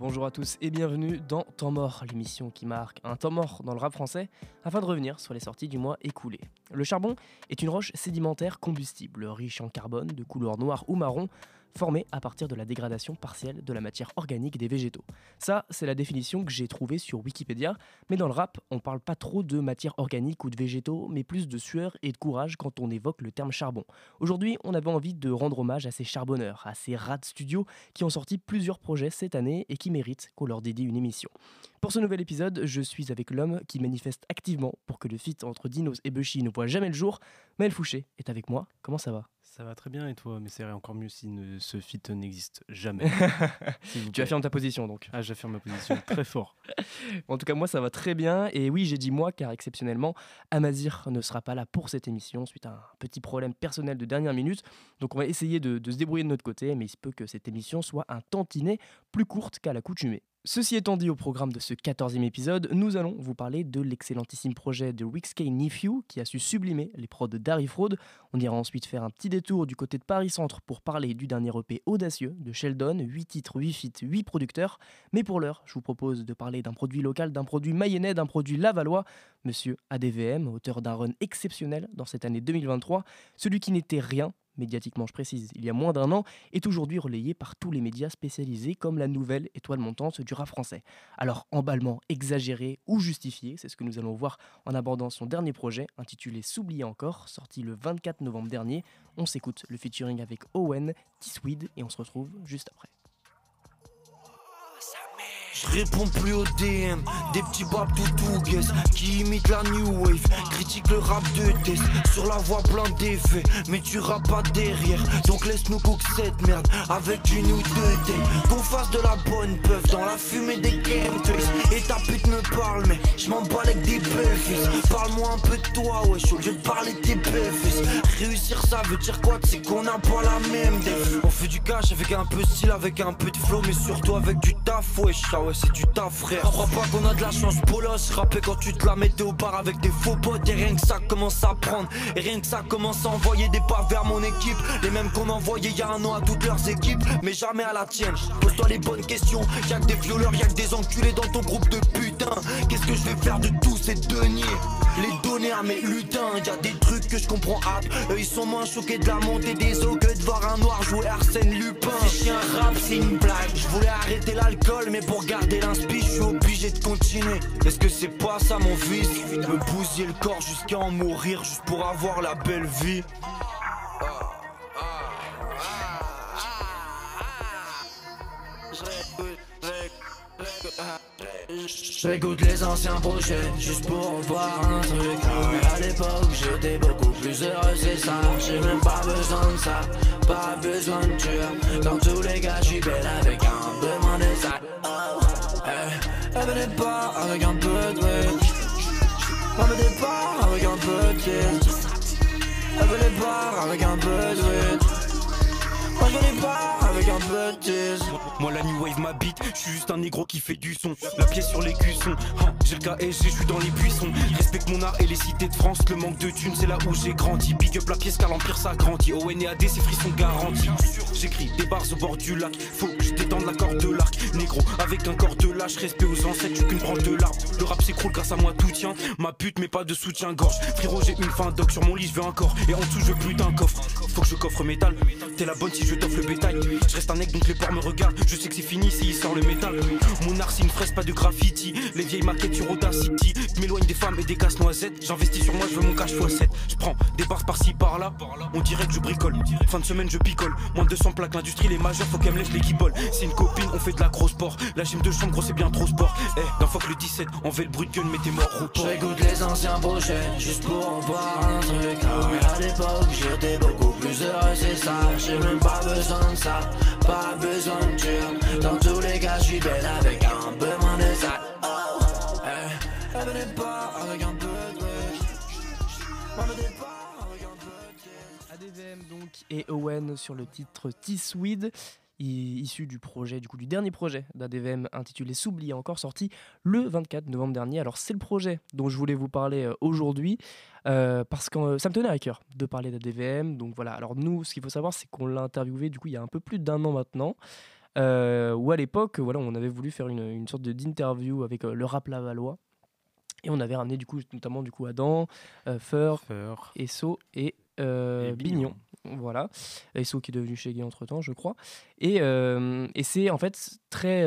bonjour à tous et bienvenue dans Temps mort, l'émission qui marque un temps mort dans le rap français afin de revenir sur les sorties du mois écoulé. Le charbon est une roche sédimentaire combustible, riche en carbone de couleur noire ou marron, formée à partir de la dégradation partielle de la matière organique des végétaux. Ça, c'est la définition que j'ai trouvée sur Wikipédia, mais dans le rap, on parle pas trop de matière organique ou de végétaux, mais plus de sueur et de courage quand on évoque le terme charbon. Aujourd'hui, on avait envie de rendre hommage à ces charbonneurs, à ces rats de studio qui ont sorti plusieurs projets cette année et qui méritent qu'on leur dédie une émission. Pour ce nouvel épisode, je suis avec l'homme qui manifeste activement pour que le feat entre Dinos et Bushi ne voit jamais le jour. Maël Fouché est avec moi. Comment ça va? Ça va très bien et toi Mais c'est encore mieux si ne- ce feat n'existe jamais. Tu affirmes ta position donc. Ah, j'affirme ma position très fort. En tout cas, moi, ça va très bien. Et oui, j'ai dit moi, car exceptionnellement, Amazir ne sera pas là pour cette émission suite à un petit problème personnel de dernière minute. Donc, on va essayer de, de se débrouiller de notre côté, mais il se peut que cette émission soit un tantinet plus courte qu'à l'accoutumée. Ceci étant dit, au programme de ce 14e épisode, nous allons vous parler de l'excellentissime projet de Wixk Nephew qui a su sublimer les prods d'Harry Fraud. On ira ensuite faire un petit détour du côté de Paris Centre pour parler du dernier EP audacieux de Sheldon, 8 titres, 8 feats, 8 producteurs. Mais pour l'heure, je vous propose de parler d'un produit local, d'un produit mayennais, d'un produit lavallois, monsieur ADVM, auteur d'un run exceptionnel dans cette année 2023, celui qui n'était rien, médiatiquement je précise, il y a moins d'un an, est aujourd'hui relayé par tous les médias spécialisés comme la nouvelle étoile montante du rap français. Alors, emballement exagéré ou justifié, c'est ce que nous allons voir en abordant son dernier projet, intitulé S'oublier encore, sorti le 24 novembre dernier. On s'écoute le featuring avec Owen, T-Swede, et on se retrouve juste après. Je réponds plus aux DM, des petits babs tout guess. Qui imitent la new wave, critique le rap de test, sur la voix plein d'effets, mais tu rappes pas derrière, donc laisse-nous cook cette merde. Avec une ou deux dates, qu'on fasse de la bonne puff. Dans la fumée des gameplays, et ta pute me parle, mais je m'en bats avec des fils parle-moi un peu de toi, wesh, au lieu de parler de tes fils réussir ça veut dire quoi, c'est qu'on n'a pas la même def, on fait du cash avec un peu de style, avec un peu de flow, mais surtout avec du taf, wesh, ah ouais, c'est du taf, frère. Crois pas qu'on a de la chance, bolos. Rapper quand tu te la mettais au bar avec des faux potes. Et rien que ça commence à prendre. Et rien que ça commence à envoyer des pas vers mon équipe. Les mêmes qu'on envoyait il y a un an à toutes leurs équipes. Mais jamais à la tienne. Pose-toi les bonnes questions. Y'a que des violeurs, y'a que des enculés dans ton groupe de putain. Qu'est-ce que je vais faire de tous ces deniers? Les donner à mes lutins. Y'a des trucs que je comprends hâte. Eux ils sont moins choqués de la montée des eaux que de voir un noir jouer Arsène Lupin. Si un rap, c'est une blague. Je voulais arrêter l'alcool, mais pour garder l'inspi, je suis obligé de continuer. Est-ce que c'est pas ça mon vice? Me bousiller le corps jusqu'à en mourir, juste pour avoir la belle vie. J'écoute les anciens projets juste pour voir un truc Mais à l'époque j'étais beaucoup plus heureux c'est ça J'ai même pas besoin de ça, pas besoin de tuer Dans tous les cas j'suis belle avec un peu moins de ça. Elle venait pas avec un peu de weed Elle venait pas avec un peu de kill Elle venait pas avec un peu de weed Moi je venais pas avec un peu de tease Moi la new wave m'habite, je suis juste un négro qui fait du son. La pièce sur les cuissons, hein, j'ai le KSG, je suis dans les buissons. Respecte mon art et les cités de France, le manque de thunes c'est là où j'ai grandi. Big up la pièce car l'empire ça grandit, ON et AD ces frissons garantis. J'écris des bars au bord du lac, faut que je détende la corde de l'arc. Négro, avec un corps de lâche, respect aux ancêtres, tu qu'une branche de l'arbre. Le rap s'écroule grâce à moi tout tient, ma pute mais pas de soutien-gorge. Frérot j'ai une fin d'oc sur mon lit, je veux un corps Et en dessous je veux plus d'un coffre, faut que je coffre métal. T'es la bonne si je t'offre le bétail. Je reste un mec donc les porcs me regardent Je sais que c'est fini s'il sort le métal. Mon art c'est une fraise pas de graffiti. Les vieilles maquettes sur Audacity m'éloigne des femmes et des casse-noisettes J'investis sur moi je veux mon cash x7 Je prends des bars par-ci par-là. On dirait que je bricole. Fin de semaine je picole. Moins de 200 plaques l'industrie les majeurs faut qu'elle me laisse l'équipe C'est une copine on fait de la grosse sport La gym de chambre gros c'est bien trop sport. Eh d'un fois que le 17 on fait le bruit de gueule mais t'es mort au port. J'écoute les anciens projets juste pour en voir un truc. Mais à l'époque j'étais beaucoup plus heureux c'est ça. J'ai même pas besoin de ça, pas besoin de ça oh. ADVM donc et Owen sur le titre T-Swede, issu du projet, du coup du dernier projet d'ADVM intitulé S'oublier encore, sorti le 24 novembre dernier. Alors c'est le projet dont je voulais vous parler euh, aujourd'hui euh, parce que euh, ça me tenait à cœur de parler d'ADVM. Donc voilà. Alors nous, ce qu'il faut savoir, c'est qu'on l'a interviewé du coup il y a un peu plus d'un an maintenant. Euh, où à l'époque, voilà, on avait voulu faire une, une sorte d'interview avec euh, le rap lavallois. Et on avait ramené du coup, notamment du coup Adam, euh, Feur, Feur Esso et, euh, et Bignon. Voilà. Esso qui est devenu Shaggy entre temps, je crois. Et, et c'est en fait très.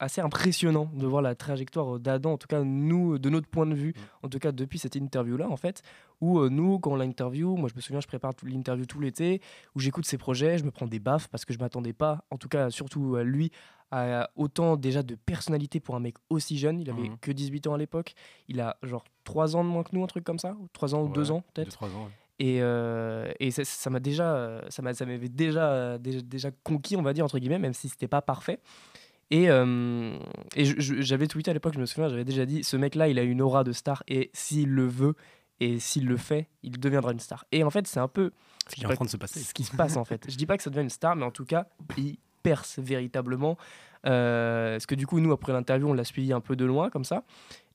Euh, assez impressionnant de voir la trajectoire d'Adam, en tout cas nous, de notre point de vue, Mm. en tout cas depuis cette interview-là, en fait, où euh, nous, quand on l'interview, moi je me souviens, je prépare l'interview tout l'été, où j'écoute ses projets, je me prends des baffes parce que je m'attendais pas, en tout cas surtout à lui, à autant déjà de personnalité pour un mec aussi jeune. Il avait Mhm. que 18 ans à l'époque. Il a genre 3 ans de moins que nous, un truc comme ça, 3 ans ou 2 Ouais, ans peut-être. ouais. Et, euh, et ça- m'a déjà, euh, ça m'a- ça m'avait déjà, euh, déjà, déjà conquis, on va dire entre guillemets, même si c'était pas parfait. Et, euh, et j'avais tweeté à l'époque, je me souviens, j'avais déjà dit, ce mec-là, il a une aura de star et s'il le veut et s'il le fait, il deviendra une star. Et en fait, c'est un peu Ce qui est en train de se passer. ce qui se passe en fait. Je dis pas que ça devient une star, mais en tout cas, il perce véritablement. Euh, parce que du coup, nous, après l'interview, on l'a suivi un peu de loin, comme ça.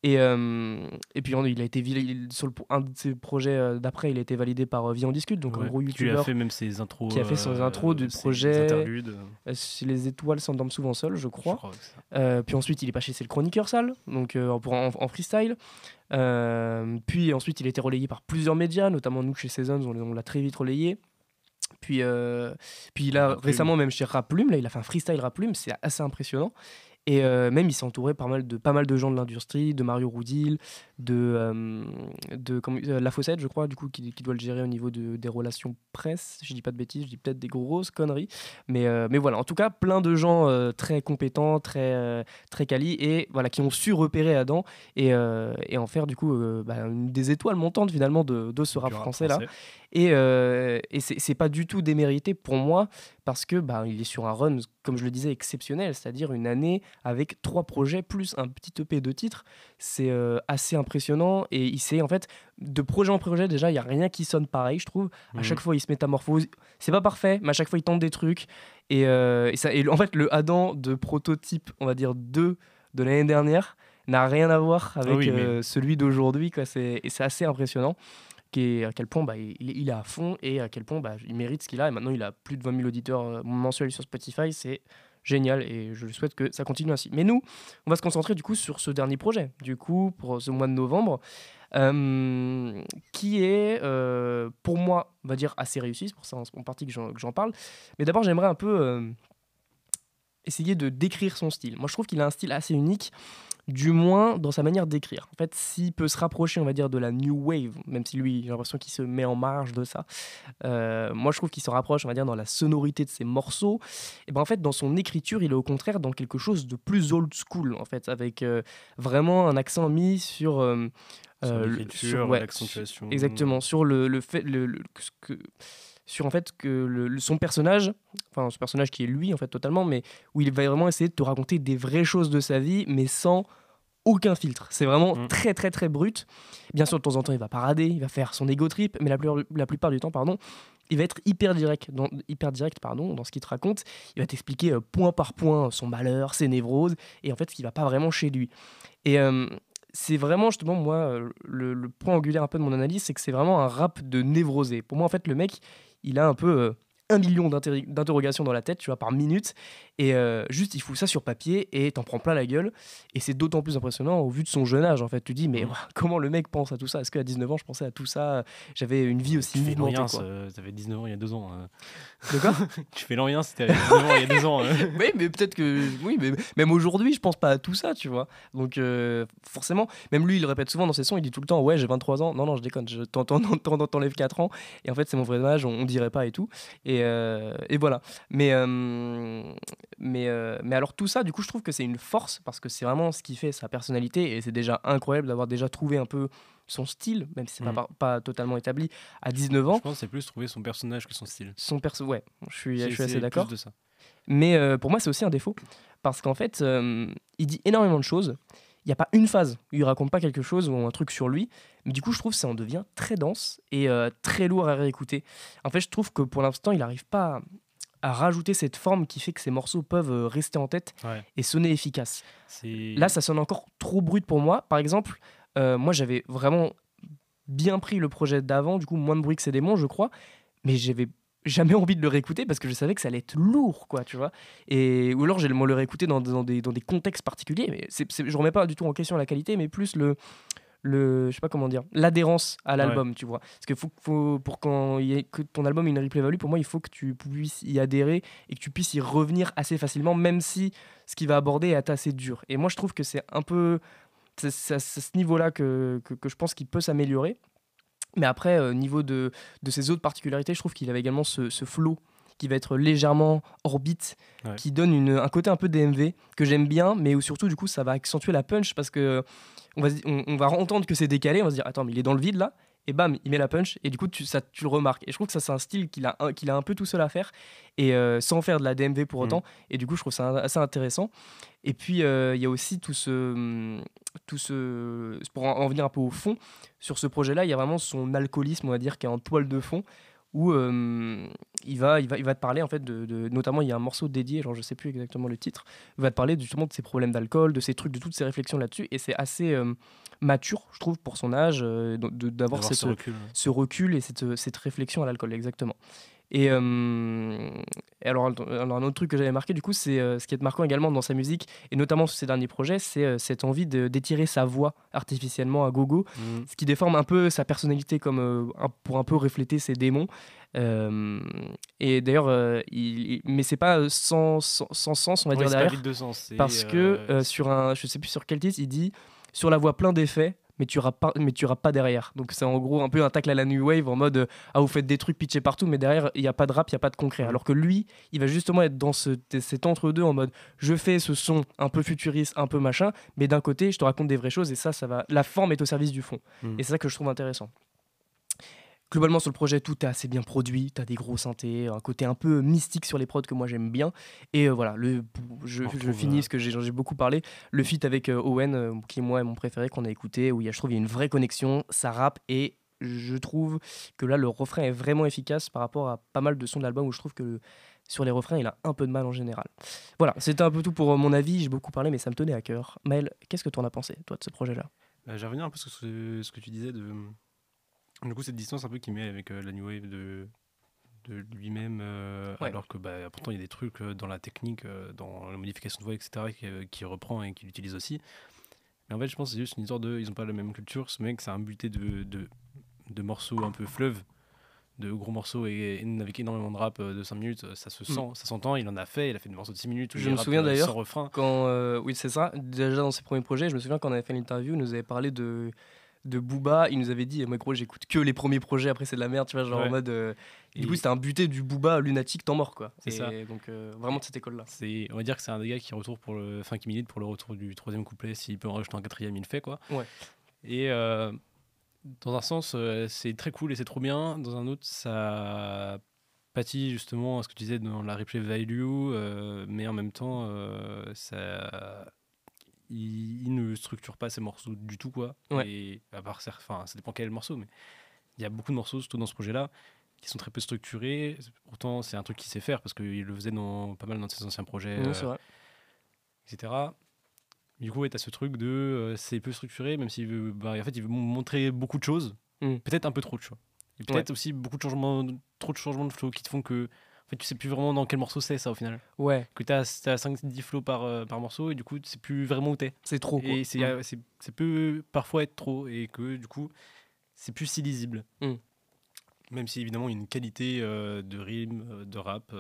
Et, euh, et puis, on- il a été il- sur le, un de ses projets euh, d'après, il a été validé par euh, Vie en discute, donc un Ouais, gros Qui a youtubeur. fait même ses intros. qui a fait ses intros du projet. les étoiles s'endorment souvent seules, je crois. Je crois que puis ensuite, il est passé chez le chroniqueur sale, donc pour, en, en freestyle. Puis ensuite, il a été relayé par plusieurs médias, notamment nous chez Seasons, on, on l'a très vite relayé. Puis, euh, puis là, récemment, même chez Rap Plume, là, il a fait un freestyle Rap Plume, c'est assez impressionnant. Et euh, même, il s'est entouré pas mal de, pas mal de gens de l'industrie, de Mario Roudil, de, euh, de euh, La Fossette, je crois, du coup, qui, qui doit le gérer au niveau de, des relations presse. Je dis pas de bêtises, je dis peut-être des grosses conneries. Mais, euh, mais voilà, en tout cas, plein de gens très compétents, très, très quali, et voilà, qui ont su repérer Adam et, et en faire, du coup, bah, une des étoiles montantes, finalement, de, de ce rap Du français-là. Et, euh, et c'est pas du tout démérité pour moi parce que bah, il est sur un run, comme je le disais, exceptionnel, c'est-à-dire une année avec trois projets plus un petit EP de titres. C'est euh, assez impressionnant et il sait en fait de projet en projet déjà, il y a rien qui sonne pareil, je trouve. À Mhm. chaque fois, il se métamorphose. C'est pas parfait, mais à chaque fois, il tente des trucs. Et, euh, et ça, et en fait, le Adam de prototype, on va dire 2 de l'année dernière, n'a rien à voir avec Ah oui, mais- euh, celui d'aujourd'hui. Et c'est assez impressionnant à quel point bah, il, il est à fond et à quel point bah, il mérite ce qu'il a. Et maintenant, il a plus de 20 000 auditeurs euh, mensuels sur Spotify. C'est génial et je souhaite que ça continue ainsi. Mais nous, on va se concentrer du coup sur ce dernier projet, du coup, pour ce mois de novembre, euh, qui est euh, pour moi, on va dire, assez réussi. C'est pour ça en, partie que j'en parle. Mais d'abord, j'aimerais un peu essayer de décrire son style. Moi, je trouve qu'il a un style assez unique du moins dans sa manière d'écrire. En fait, s'il peut se rapprocher, on va dire, de la new wave, même si lui, j'ai l'impression qu'il se met en marge de ça, euh, moi je trouve qu'il se rapproche, on va dire, dans la sonorité de ses morceaux. Et ben en fait, dans son écriture, il est au contraire dans quelque chose de plus old school, en fait, avec euh, vraiment un accent mis sur. euh, Sur euh, sur- ouais, l'accentuation. Exactement, sur le, le fait. Le, le- ce que, sur en fait que le- son personnage, enfin ce personnage qui est lui en fait totalement, mais où il va vraiment essayer de te raconter des vraies choses de sa vie, mais sans aucun filtre. C'est vraiment Mm. très très très brut. Bien sûr, de temps en temps, il va parader, il va faire son ego trip, mais la, plupart- la plupart du temps, pardon, il va être hyper direct, dans, hyper direct pardon, dans ce qu'il te raconte. Il va t'expliquer euh, point par point son malheur, ses névroses, et en fait, ce qui va pas vraiment chez lui. Et euh, c'est vraiment justement moi euh, le, point angulaire un peu de mon analyse, c'est que c'est vraiment un rap de névrosé. Pour moi, en fait, le mec, il a un peu euh, un million d'interrogations dans la tête, tu vois, par minute, et euh, juste il fout ça sur papier et t'en prends plein la gueule. Et c'est d'autant plus impressionnant au vu de son jeune âge, en fait. Tu dis, mais ouah, comment le mec pense à tout ça? Est-ce qu'à 19 ans, je pensais à tout ça? J'avais une vie aussi Tu fais mouvementée, quoi. t'avais 19 ans il y a deux ans. De quoi? Tu fais l'Orient, c'était 19 ans il y a deux ans. Oui, mais peut-être que. Oui, mais même aujourd'hui, je pense pas à tout ça, tu vois. Donc, euh, forcément, même lui, il le répète souvent dans ses sons, il dit tout le temps Ouais, j'ai 23 ans. Non, non, je déconne, je t'en- t'en- t'en- t'enlèves 4 ans. Et en fait, c'est mon vrai âge, on, on dirait pas et tout. Et, euh, et voilà. Mais, euh, mais, euh, mais alors, tout ça, du coup, je trouve que c'est une force parce que c'est vraiment ce qui fait sa personnalité. Et c'est déjà incroyable d'avoir déjà trouvé un peu son style, même si c'est Mhm. pas, pas totalement établi, à 19 ans. Je pense que c'est plus trouver son personnage que son style. Son perso, ouais, je suis, je assez d'accord. de ça. Mais euh, pour moi, c'est aussi un défaut. Parce qu'en fait, euh, il dit énormément de choses. Il n'y a pas une phase où il raconte pas quelque chose ou un truc sur lui. Mais du coup, je trouve que ça en devient très dense et très lourd à réécouter. En fait, je trouve que pour l'instant, il n'arrive pas à, rajouter cette forme qui fait que ces morceaux peuvent euh, rester en tête Ouais. et sonner efficace. Là, ça sonne encore trop brut pour moi. Par exemple, euh, moi, j'avais vraiment bien pris le projet d'avant, du coup, moins de bruit que ces démons, je crois. Mais j'avais jamais envie de le réécouter parce que je savais que ça allait être lourd, quoi, tu vois. Et, ou alors, j'ai le réécouter dans, dans, des, dans des contextes particuliers. Mais c'est, je remets pas du tout en question la qualité, mais plus le, le je sais pas comment dire l'adhérence à l'album tu vois. Parce que faut, faut pour quand y ait, que ton album ait une replay value pour moi il faut que tu puisses y adhérer et que tu puisses y revenir assez facilement même si ce qu'il va aborder est assez dur. Et moi je trouve que c'est un peu c'est à ce niveau là que, que, que je pense qu'il peut s'améliorer. Mais après, au euh, niveau de, de, ses autres particularités, je trouve qu'il avait également ce, ce flow qui va être légèrement orbite, qui donne une, un côté un peu DMV que j'aime bien, mais où surtout, du coup, ça va accentuer la punch parce que on va, on, va entendre que c'est décalé, on va se dire, attends, mais il est dans le vide là, et bam, il met la punch, et du coup, tu, ça, tu le remarques. Et je trouve que ça, c'est un style qu'il a, qu'il a un peu tout seul à faire, et euh, sans faire de la DMV pour autant. Mm. Et du coup, je trouve ça assez intéressant. Et puis, euh, il y a aussi tout ce, tout ce. Pour en, venir un peu au fond, sur ce projet-là, il y a vraiment son alcoolisme, on va dire, qui est en toile de fond, où euh, il, va, il, va, il va te parler, en fait, de, notamment, il y a un morceau dédié, alors je sais plus exactement le titre, il va te parler justement de ses problèmes d'alcool, de ses trucs, de toutes ses réflexions là-dessus, et c'est assez mature, je trouve, pour son âge, euh, d'avoir ce recul, ce recul et cette, cette réflexion à l'alcool, exactement. Et, euh, alors, alors, un autre truc que j'avais marqué, du coup, c'est euh, ce qui est marquant également dans sa musique, et notamment sur ses derniers projets, c'est cette envie d'étirer sa voix artificiellement à gogo, mmh. ce qui déforme un peu sa personnalité comme pour un peu refléter ses démons. et d'ailleurs, il, mais c'est pas sans, sans, sens, on va dire derrière, de sens, parce que sur un, je sais plus sur quel titre, il dit sur la voie plein d'effets, mais tu pas mais tu pas derrière. Donc c'est en gros un peu un tacle à la new wave en mode ah vous faites des trucs pitchés partout mais derrière il y a pas de rap, il y a pas de concret. Alors que lui, il va justement être dans ce, cet entre-deux en mode je fais ce son un peu futuriste, un peu machin, mais d'un côté, je te raconte des vraies choses et ça ça va la forme est au service du fond. Hmm. Et c'est ça que je trouve intéressant globalement sur le projet tout est assez bien produit tu as des gros synthés un côté un peu mystique sur les prods que moi j'aime bien et euh, voilà le je, finis ce que j'ai beaucoup parlé le feat avec euh, Owen euh, qui moi est mon préféré qu'on a écouté où il y a, je trouve il y a une vraie connexion ça rappe et je trouve que là le refrain est vraiment efficace par rapport à pas mal de sons de l'album où je trouve que sur les refrains, il a un peu de mal en général. Voilà, c'était un peu tout pour mon avis. J'ai beaucoup parlé, mais ça me tenait à cœur. Maël, qu'est-ce que tu en as pensé, toi, de ce projet-là? Bah, J'ai revenir un peu sur ce que tu disais de, du coup, cette distance un peu qu'il met avec euh, la New Wave de, de lui-même, euh, alors que bah, pourtant il y a des trucs euh, dans la technique, dans la modification de voix, etc., qui, qui reprend et qu'il utilise aussi. Mais en fait, je pense que c'est juste une histoire de. Ils n'ont pas la même culture. Ce mec, c'est un buté de, de, de, morceaux un peu fleuve, de gros morceaux et, avec énormément de rap de 5 minutes. Ça se hmm. sent, ça s'entend. Il en a fait. Il a fait des morceaux de 6 minutes. je me souviens d'ailleurs. Quand, oui, c'est ça. Déjà dans ses premiers projets, je me souviens quand on avait fait l'interview, il nous avait parlé de de Booba, il nous avait dit, moi gros, j'écoute que les premiers projets, après c'est de la merde, tu vois, genre en mode. Euh, du coup, c'était un buté du Booba lunatique, tant mort, quoi. C'est ça. Donc, euh, vraiment de cette école-là. On va dire que c'est un des gars qui retourne pour le. Fin qui milite pour le retour du troisième couplet. S'il peut en rajouter un quatrième, il le fait, quoi. Ouais. Et euh, dans un sens, c'est très cool et c'est trop bien. Dans un autre, ça pâtit justement à ce que tu disais dans la replay value, mais en même temps, ça il, ne structure pas ses morceaux du tout, quoi. Et à part, enfin, ça dépend quel morceau, mais il y a beaucoup de morceaux, surtout dans ce projet-là, qui sont très peu structurés. Pourtant, c'est un truc qu'il sait faire parce qu'il le faisait dans pas mal dans ses anciens projets, euh, etc. Du coup, tu as ce truc de euh, c'est peu structuré, même s'il veut, bah, en fait, il veut montrer beaucoup de choses, mm. peut-être un peu trop de choses. Et peut-être aussi beaucoup de changements, trop de changements de flow qui te font que en fait, tu sais plus vraiment dans quel morceau c'est ça au final. Ouais. Que tu as, 5-10 flows par, euh, par morceau et du coup, tu sais plus vraiment où t'es. C'est trop. Et c'est, mm. c'est, peut parfois être trop et que du coup, c'est plus si lisible. Mm. Même si évidemment, il y a une qualité euh, de rime, euh, de rap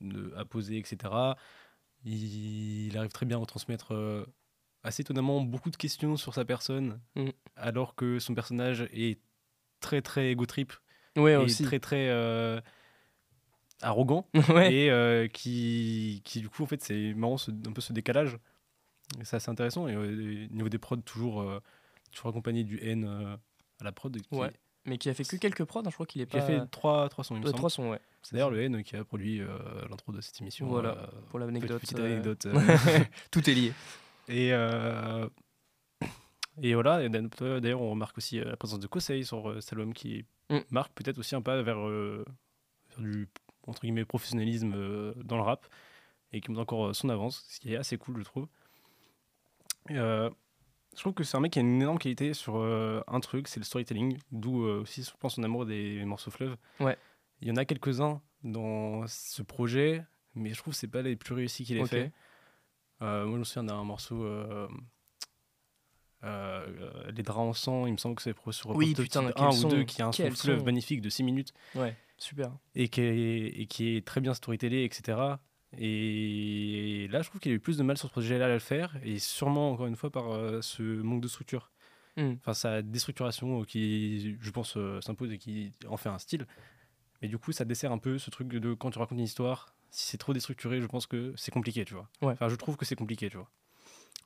de, à poser, etc. Il, arrive très bien à retransmettre assez étonnamment beaucoup de questions sur sa personne, mm. alors que son personnage est très très ego trip. Ouais, et aussi. très très arrogant et euh, qui, qui, du coup en fait c'est marrant un peu ce décalage. C'est assez intéressant et au niveau des prods toujours euh, toujours accompagné du N euh, à la prod ouais. Mais qui a fait que quelques prods hein, je crois qu'il est qui a fait trois, trois sons il me trois sons ouais. C'est d'ailleurs le N qui a produit l'intro de cette émission voilà pour l'anecdote petite anecdote tout est lié. Et et voilà d'ailleurs on remarque aussi la présence de Kosei sur cet album qui mm. marque peut-être aussi un pas vers, vers du entre guillemets, professionnalisme euh, dans le rap et qui montre encore euh, son avance, ce qui est assez cool, je trouve. Euh, je trouve que c'est un mec qui a une énorme qualité sur un truc, c'est le storytelling, d'où aussi, je pense, son amour des morceaux fleuves. Ouais. Il y en a quelques-uns dans ce projet, mais je trouve que c'est pas les plus réussis qu'il ait fait. Moi, je me souviens d'un morceau. les draps en sang, il me semble que c'est sur Oui, putain, 1 quel ou son, 2 qui a un son fleuve magnifique de 6 minutes Ouais, super. et qui est, et qui est très bien storytellé, etc. Et là, je trouve qu'il a eu plus de mal sur ce projet-là à le faire, et sûrement, encore une fois, par euh, ce manque de structure. Hmm. Enfin, sa déstructuration euh, qui, je pense, euh, s'impose et qui en fait un style. Et du coup, ça dessert un peu ce truc de quand tu racontes une histoire, si c'est trop déstructuré, je pense que c'est compliqué, tu vois. Ouais. Enfin, je trouve que c'est compliqué, tu vois.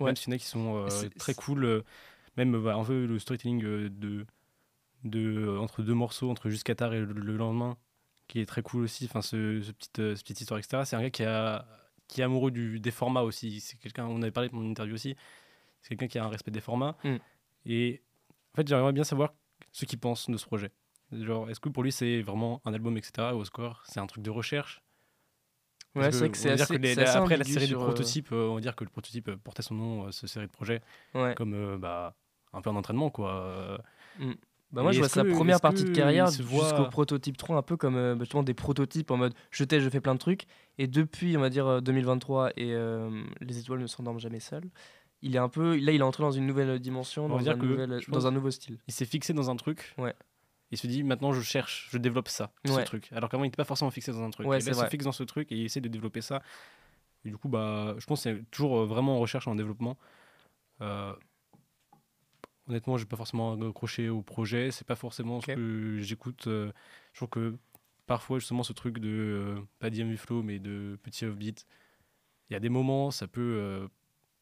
Ouais. Même s'il y en a qui sont très cool, même bah, un peu le storytelling de, de, euh, entre deux morceaux, entre Jusqu'à tard et le, le lendemain, qui est très cool aussi. Enfin, ce, ce petite, euh, cette petite histoire, etc. C'est un gars qui, a, qui est amoureux du, des formats aussi. C'est quelqu'un, on avait parlé de mon interview aussi. C'est quelqu'un qui a un respect des formats. Mm. Et en fait, j'aimerais bien savoir ce qu'il pense de ce projet. Genre, est-ce que pour lui c'est vraiment un album, etc. Ou au score, c'est un truc de recherche? Ouais, c'est vrai que c'est assez, que les- assez après la série de euh, prototypes, euh, on va dire que le prototype portait son nom, euh, cette série de projets, Ouais. comme euh, bah, un peu en entraînement, quoi. Euh, Bah moi, Et je vois sa que- première partie de carrière voit- jusqu'au prototype 3, un peu comme euh, bah, justement des prototypes en mode je teste, je fais plein de trucs. Et depuis, on va dire euh, 2023 et euh, les étoiles ne s'endorment jamais seules, il est un peu. Là, il est entré dans une nouvelle dimension, On dans, dire un, que, nouvel- je dans pense- un nouveau style. il s'est fixé dans un truc. Ouais. Il se dit maintenant je cherche, je développe ça, ce truc. Alors qu'avant il n'était pas forcément fixé dans un truc. Ouais, et c'est là, il se fixe dans ce truc et il essaie de développer ça. Et du coup, bah, je pense que c'est toujours euh, vraiment en recherche et en développement. Euh, honnêtement, j'ai pas forcément accroché au projet. C'est pas forcément ce que j'écoute. euh, je trouve que parfois justement ce truc de euh, pas d'IMV flow mais de petit offbeat, il y a des moments ça peut euh,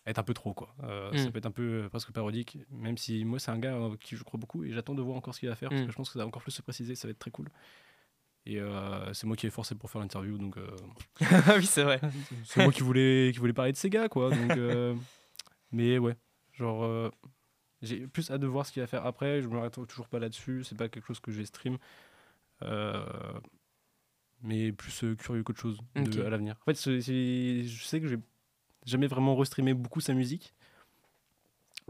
être un peu trop quoi. Euh, Ça Mm. peut être un peu euh, presque parodique. Même si moi c'est un gars euh, qui je crois beaucoup et j'attends de voir encore ce qu'il va faire parce Mm. que je pense que ça va encore plus se préciser. Ça va être très cool. Et c'est moi qui ai forcé pour faire l'interview donc. oui, c'est vrai. c'est moi qui voulais, qui voulais parler de Sega, quoi. Donc, mais ouais, genre, j'ai plus hâte de voir ce qu'il va faire après. Je me m'arrête toujours pas là-dessus. C'est pas quelque chose que j'ai stream. Euh, mais plus euh, curieux qu'autre chose de- Ok. à l'avenir. En fait, je sais que j'ai jamais vraiment restreamé beaucoup sa musique.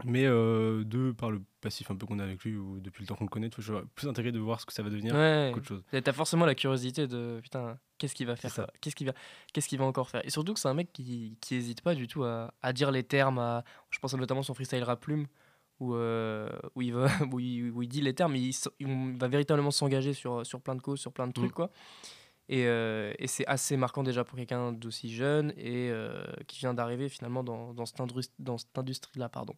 Mais euh, de par le passif un peu qu'on a avec lui ou depuis le temps qu'on le connaît, j'ai plus intérêt de voir ce que ça va devenir Ouais. qu'autre chose. T'as forcément la curiosité de putain, qu'est-ce qu'il va faire Qu'est-ce qu'il va, qu'est-ce qu'il va encore faire? Et surtout que c'est un mec qui, qui hésite pas du tout à, à dire les termes. À, je pense notamment à son freestyle rap plume où, euh, où, il va, où, il, où il dit les termes, il, il va véritablement s'engager sur, sur plein de causes, sur plein de trucs Mm. quoi. Et, euh, et c'est assez marquant déjà pour quelqu'un d'aussi jeune et euh, qui vient d'arriver finalement dans, dans cette, dans cette industrie-là. Pardon.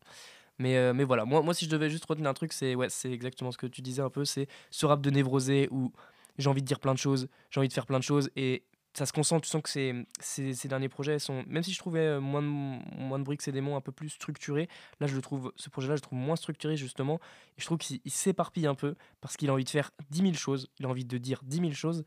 Mais, mais voilà, moi, moi si je devais juste retenir un truc, c'est ouais, exactement ce que tu disais un peu, c'est ce rap de névrosé où j'ai envie de dire plein de choses, j'ai envie de faire plein de choses et ça se concentre, tu sens que ces, ces, ces derniers projets sont, même si je trouvais euh, moins de, moins de briques et démons un peu plus structurés, là je le trouve, ce projet-là je le trouve moins structuré justement et je trouve qu'il il s'éparpille un peu parce qu'il a envie de faire 10 000 choses, il a envie de dire 10 000 choses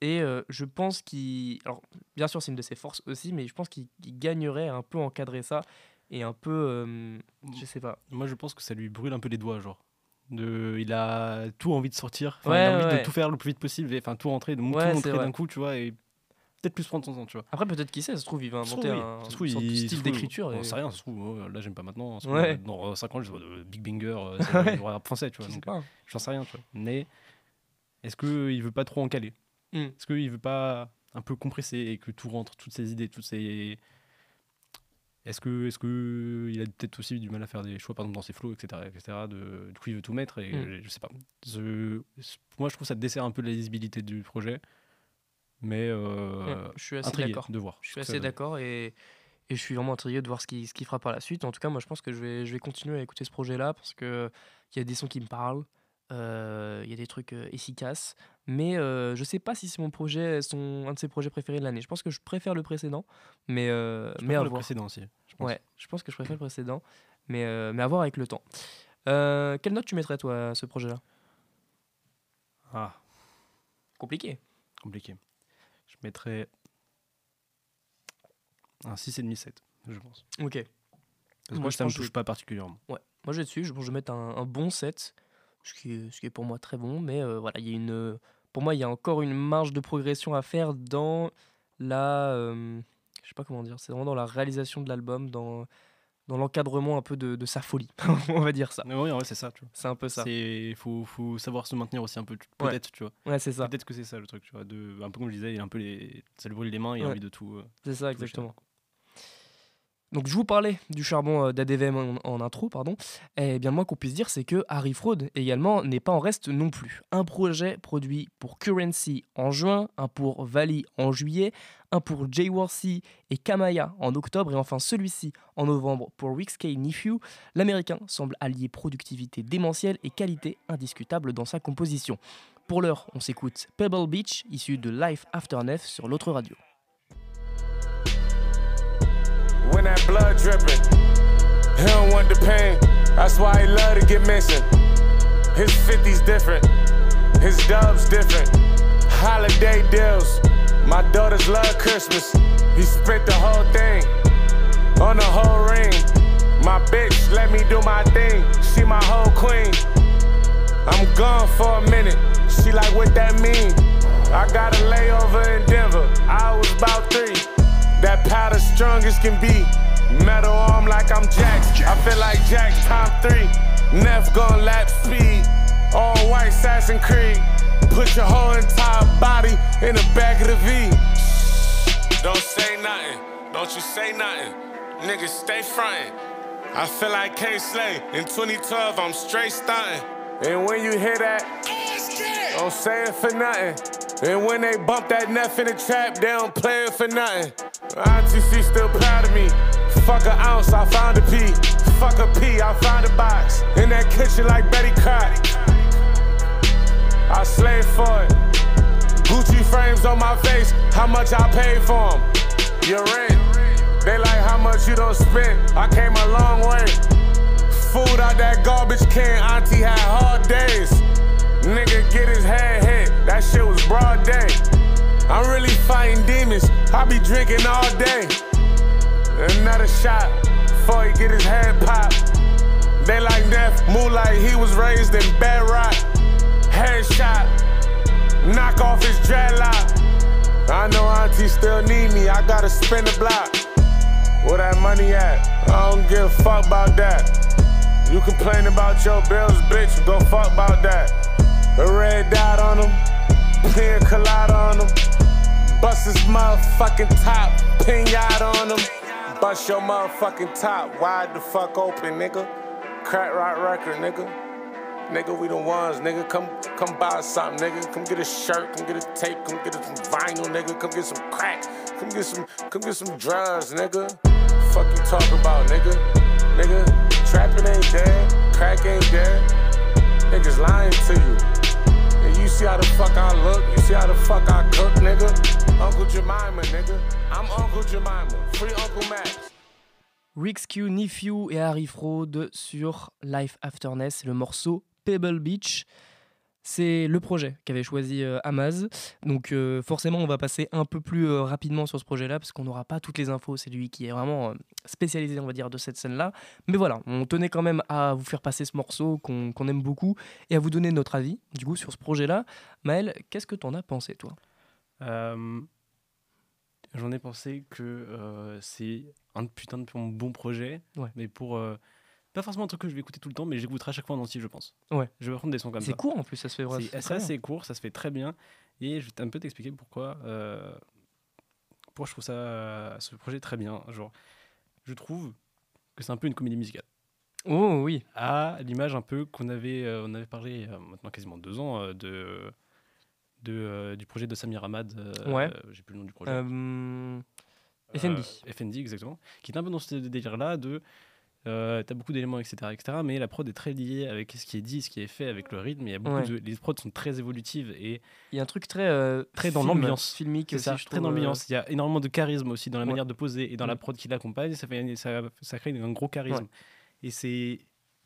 et euh, je pense qu'il, alors bien sûr c'est une de ses forces aussi, mais je pense qu'il gagnerait à un peu encadrer ça et un peu, euh, je sais pas. Moi, je pense que ça lui brûle un peu les doigts, genre. De, il a tout envie de sortir, Enfin, Ouais, il a envie ouais. de tout faire le plus vite possible, enfin tout rentrer, de tout Ouais, c'est montrer d'un coup, tu vois, et peut-être plus prendre son temps, tu vois. Après peut-être qui sait, ça se trouve il va inventer trouve, oui. un il- style d'écriture. On et- sait rien, ça se trouve, oh, là j'aime pas maintenant, Ouais. trouve, dans 5 ans je vois de Big Banger, euh, rap français, tu vois, Je donc pas. j'en sais rien, tu vois. Mais est-ce qu'il veut pas trop en caler? Mm. Est-ce qu'il veut pas un peu compresser et que tout rentre, toutes ses idées, toutes ses. Est-ce que, est que il a peut-être aussi du mal à faire des choix, par exemple dans ses flows, etc., etc. De, du coup, il veut tout mettre et Mm. je sais pas. Moi, je trouve que ça dessert un peu la lisibilité du projet, mais euh, Ouais, je suis assez intrigué d'accord. de voir. Je suis assez d'accord et, et je suis vraiment intrigué de voir ce qu'il ce fera par la suite. En tout cas, moi, je pense que je vais, je vais continuer à écouter ce projet-là parce qu'il y a des sons qui me parlent, euh, il y a des trucs euh, efficaces, mais euh, je sais pas si c'est mon projet, son, un de ses projets préférés de l'année. Je pense que je préfère le précédent, mais, Je mais à le voir. précédent aussi. je pense. Ouais, je pense que je préfère le précédent, mais, mais à voir avec le temps. Quelle note tu mettrais, toi, à ce projet-là? Ah, Compliqué. compliqué. Je mettrais un 6,5-7, je pense. Ok. Parce Moi, que je ça me pense que touche pas particulièrement. Ouais, moi je vais dessus, je, bon, je vais mettre un, un bon 7, ce qui, est, ce qui est pour moi très bon, mais euh, voilà, il y a une, pour moi il y a encore une marge de progression à faire dans la, euh, je sais pas comment dire, c'est vraiment dans la réalisation de l'album, dans dans l'encadrement un peu de, de sa folie. On va dire ça. Mais oui, c'est ça. C'est un peu ça. Il faut, faut savoir se maintenir aussi un peu, Ouais. peut-être, tu vois. Ouais, c'est ça. Peut-être que c'est ça le truc, tu vois. De, un peu comme je disais, il a un peu les, ça le brûle les mains, il a envie de tout. euh. C'est ça, tout exactement. Donc je vous parlais du charbon euh, d'ADVM en, intro, pardon. Et bien moins qu'on puisse dire, c'est que Harry Fraud également n'est pas en reste non plus. Un projet produit pour Currency en juin, un pour Valley en juillet, un pour Jayworthy et Kamaya en octobre, et enfin celui-ci en novembre pour Rick K. L'américain semble allier productivité démentielle et qualité indiscutable dans sa composition. Pour l'heure, on s'écoute Pebble Beach, issu de Life After Nef sur l'autre radio. When that blood dripping. He don't want the pain, that's why he love to get missing. His 50's different, his dubs different. Holiday deals, my daughters love Christmas. He spent the whole thing on the whole ring. My bitch let me do my thing, she my whole queen. I'm gone for a minute, she like what that mean. I got a layover in Denver, I was about three. That powder strong as can be. Metal arm like I'm Jax. I feel like Jack time three. Neff gon' lap speed. All white Assassin Creed. Put your whole entire body in the back of the V. Don't say nothing. Don't you say nothing. Niggas stay frontin'. I feel like K Slay. In 2012, I'm straight stunting. And when you hear that, don't say it for nothing. And when they bump that Neff in the trap, they don't play it for nothing. Auntie C still proud of me. Fuck a ounce, I found a P. Fuck a P, I found a box. In that kitchen like Betty Crock. I slave for it. Gucci frames on my face, how much I paid for them? Your rent. They like how much you don't spend. I came a long way. Food out that garbage can, Auntie had hard days. Nigga get his head hit, that shit was broad day. I'm really fighting demons, I be drinking all day. Another shot, before he get his head popped. They like move like he was raised in bedrock. Headshot, knock off his dreadlock. I know Auntie still need me, I gotta spin the block. Where that money at? I don't give a fuck about that. You complain about your bills, bitch, go fuck about that. A red dot on them, clear colada on them. Bust his motherfucking top, pinata on them. Bust your motherfucking top, wide the fuck open, nigga. Crack rock record, nigga. Nigga, we the ones, nigga. Come, come buy something, nigga. Come get a shirt, come get a tape, come get some vinyl, nigga. Come get some crack, come get some, come get some drugs, nigga. Fuck you talk about, nigga. Nigga, trapping ain't dead, crack ain't dead. Niggas lying to you. See how the fuck I look, you see how the fuck I cook, nigga. Uncle Jemima, nigga. I'm Uncle Jemima. Free Uncle Max. Rick Q, Nephew et Harry Fraud sur Life After Ness, le morceau Pebble Beach. C'est le projet qu'avait choisi euh, Amaz. Donc euh, forcément, on va passer un peu plus euh, rapidement sur ce projet-là parce qu'on n'aura pas toutes les infos. C'est lui qui est vraiment euh, spécialisé, on va dire, de cette scène-là. Mais voilà, on tenait quand même à vous faire passer ce morceau qu'on aime beaucoup et à vous donner notre avis, du coup, sur ce projet-là. Maël, qu'est-ce que t'en as pensé, toi? J'en ai pensé que c'est un putain de bon projet, Ouais. mais pour pas forcément un truc que je vais écouter tout le temps, mais j'écouterai à chaque fois en entier, je pense. Ouais. Je vais prendre des sons comme ça. C'est court en plus, ça se fait vraiment. C'est c'est assez court, ça se fait très bien. Et je vais un peu t'expliquer pourquoi, euh, pourquoi je trouve ça, ce projet très bien. Genre, je trouve que c'est un peu une comédie musicale. Oh oui. À l'image un peu qu'on avait, euh, on avait parlé a maintenant quasiment deux ans euh, de, de, euh, du projet de Samir Ahmad. euh, Ouais. J'ai plus le nom du projet. Euh, FND. Euh, FND, exactement. Qui est un peu dans ce délire-là de. Euh, T'as beaucoup d'éléments, etc., etc. Mais la prod est très liée avec ce qui est dit, ce qui est fait, avec le rythme. Il y a beaucoup Ouais. de, les prods sont très évolutives et Il y a un truc très, euh, Très dans film, l'ambiance. filmique c'est aussi, ça, je très dans euh, l'ambiance. Il y a énormément de charisme aussi dans la Ouais. manière de poser et dans la Mm. prod qui l'accompagne. Ça, fait, ça, ça crée un gros charisme. Et c'est,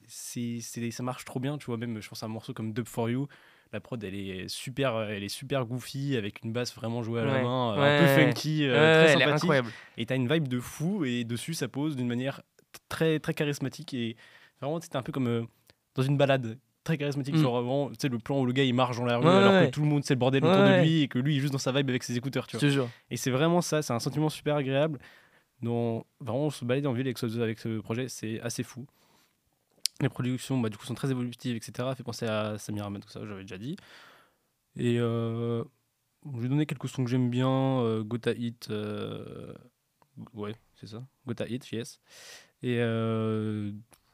c'est, c'est- ça marche trop bien. Tu vois, même, je pense à un morceau comme Dub for You. La prod, elle est super, elle est super goofy avec une basse vraiment jouée à la Ouais. main, euh, Ouais, un peu funky, euh, Ouais, très sympathique. Et t'as une vibe de fou et dessus ça pose d'une manière très très charismatique et vraiment c'était un peu comme euh, dans une balade très charismatique Mm. genre vraiment tu sais le plan où le gars il marche dans la rue Ouais, alors ouais. que tout le monde c'est le bordel Ouais, autour de lui et que lui il est juste dans sa vibe avec ses écouteurs tu vois te jure. et c'est vraiment ça c'est un sentiment super agréable dont vraiment se balader en ville avec ce, avec ce projet, c'est assez fou. Les productions, bah, du coup, sont très évolutives, etc. Fait penser à Samir Ahmed, tout ça, j'avais déjà dit. Et euh, je vais donner quelques sons que j'aime bien. Euh, Gota Hit, euh, ouais, c'est ça. Gota Hit, yes. Et euh,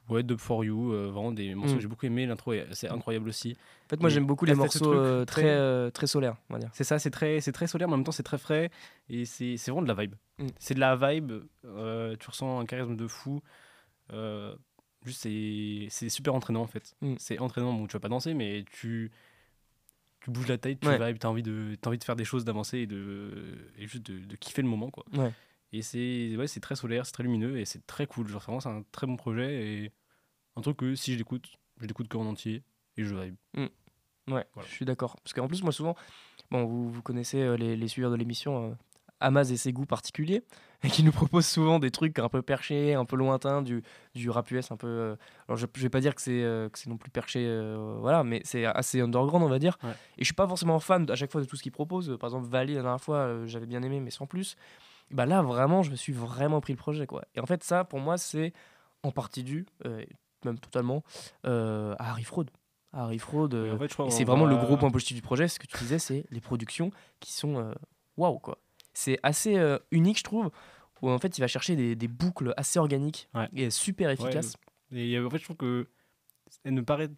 ouais, Dub for You, euh, vraiment des morceaux Mm. que j'ai beaucoup aimé. L'intro, est- c'est incroyable aussi. En fait, moi, j'aime beaucoup les t'as morceaux euh, très- très, solaires, on va dire. C'est ça, c'est très, c'est très solaire, mais en même temps c'est très frais et c'est c'est vraiment de la vibe. Mm. C'est de la vibe, tu ressens un charisme de fou. juste, c'est c'est super entraînant en fait. Mm. C'est entraînant, bon, tu vas pas danser, mais tu, tu bouges la tête, tu Ouais. vibes, tu as envie, de, t'as envie de faire des choses, d'avancer et, de, et juste de, de kiffer le moment. Quoi. Ouais. Et c'est ouais, très solaire, c'est très lumineux et c'est très cool. Genre, vraiment, c'est un très bon projet et un truc que si je l'écoute, je l'écoute que en entier et je vibe. Ouais, Voilà. je suis d'accord. Parce qu'en plus, moi, souvent, bon, vous, vous connaissez euh, les, les suiveurs de l'émission, euh, Amaz et ses goûts particuliers, et qui nous proposent souvent des trucs un peu perchés, un peu lointains, du, du rap US un peu. euh, alors, je, je vais pas dire que c'est euh, que c'est non plus perché, voilà, mais c'est assez underground, on va dire. Ouais. Et je suis pas forcément fan à chaque fois de tout ce qu'ils proposent. Par exemple, Valley, la dernière fois, j'avais bien aimé, mais sans plus. Bah là, vraiment, je me suis vraiment pris le projet, quoi. Et en fait, ça, pour moi, c'est en partie dû, euh, même totalement, euh, à Harry Fraud. À Harry Fraud. Euh, en fait, c'est vraiment le gros point positif du projet, ce que tu disais, c'est les productions qui sont waouh quoi. C'est assez unique, je trouve, où en fait il va chercher des, des boucles assez organiques Ouais. et super efficaces. Et en fait, je trouve que elle ne paraît.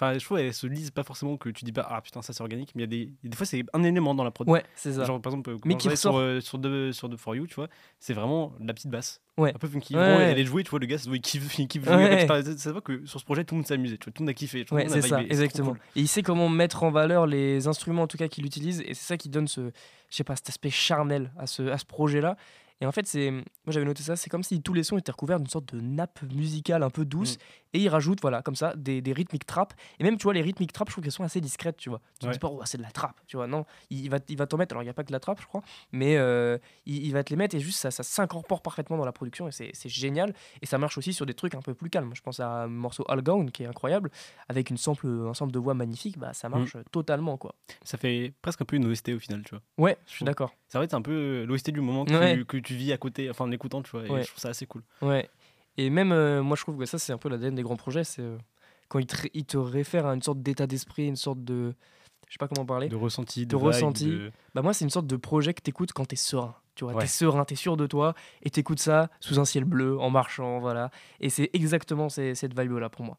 Enfin, je trouve qu'elles se lisent pas forcément que tu dis pas, ah putain, ça c'est organique, mais il y a des. Des fois, c'est un élément dans la prod. Ouais, c'est ça. Genre, par exemple, Mais qui sur, euh, sur, de, sur de For You, tu vois, c'est vraiment la petite basse. Ouais. Un peu funky. Ouais, ouais. Elle est jouée, tu vois, le gars, il kiffe, il kiffe jouer. Ouais. T'as- Ça voit que sur ce projet, tout le monde s'est amusé, tu vois, tout le monde a kiffé. tout Ouais, c'est ça, exactement. cool. Et il sait comment mettre en valeur les instruments, en tout cas, qu'il utilise, et c'est ça qui donne ce, je sais pas, cet aspect charnel à ce, à ce projet-là. Et en fait, c'est, moi j'avais noté ça, c'est comme si tous les sons étaient recouverts d'une sorte de nappe musicale un peu douce, Mm. et il rajoute, voilà, comme ça, des, des rythmiques trap. Et même, tu vois, les rythmiques trap, je trouve qu'elles sont assez discrètes, tu vois. Tu te Ouais. dis pas, oh, c'est de la trap, tu vois. Non, il, il va, il va t'en mettre, alors il n'y a pas que de la trap, je crois, mais euh, il, il va te les mettre, et juste ça, ça s'incorpore parfaitement dans la production, et c'est génial. Et ça marche aussi sur des trucs un peu plus calmes. Je pense à un morceau All Gone, qui est incroyable, avec une sample, un sample de voix magnifique, bah, ça marche totalement, quoi. Ça fait presque un peu une OST au final, tu vois. Ouais, je suis d'accord. Ça va être un peu l'OST du moment que, Ouais. tu, que tu vis à côté, enfin en écoutant, tu vois, et Ouais. je trouve ça assez cool. Ouais. Et même, euh, moi, je trouve que ça, c'est un peu l'ADN des grands projets. C'est euh, quand ils te, ils te réfèrent à une sorte d'état d'esprit, une sorte de. Je sais pas comment parler. De ressenti, de, De vibe, ressenti. de- Bah, moi, c'est une sorte de projet que t'écoutes quand t'es serein. Tu vois, Ouais. t'es serein, t'es sûr de toi, et t'écoutes ça sous un ciel bleu, en marchant, voilà. Et c'est exactement ces- cette vibe-là pour moi.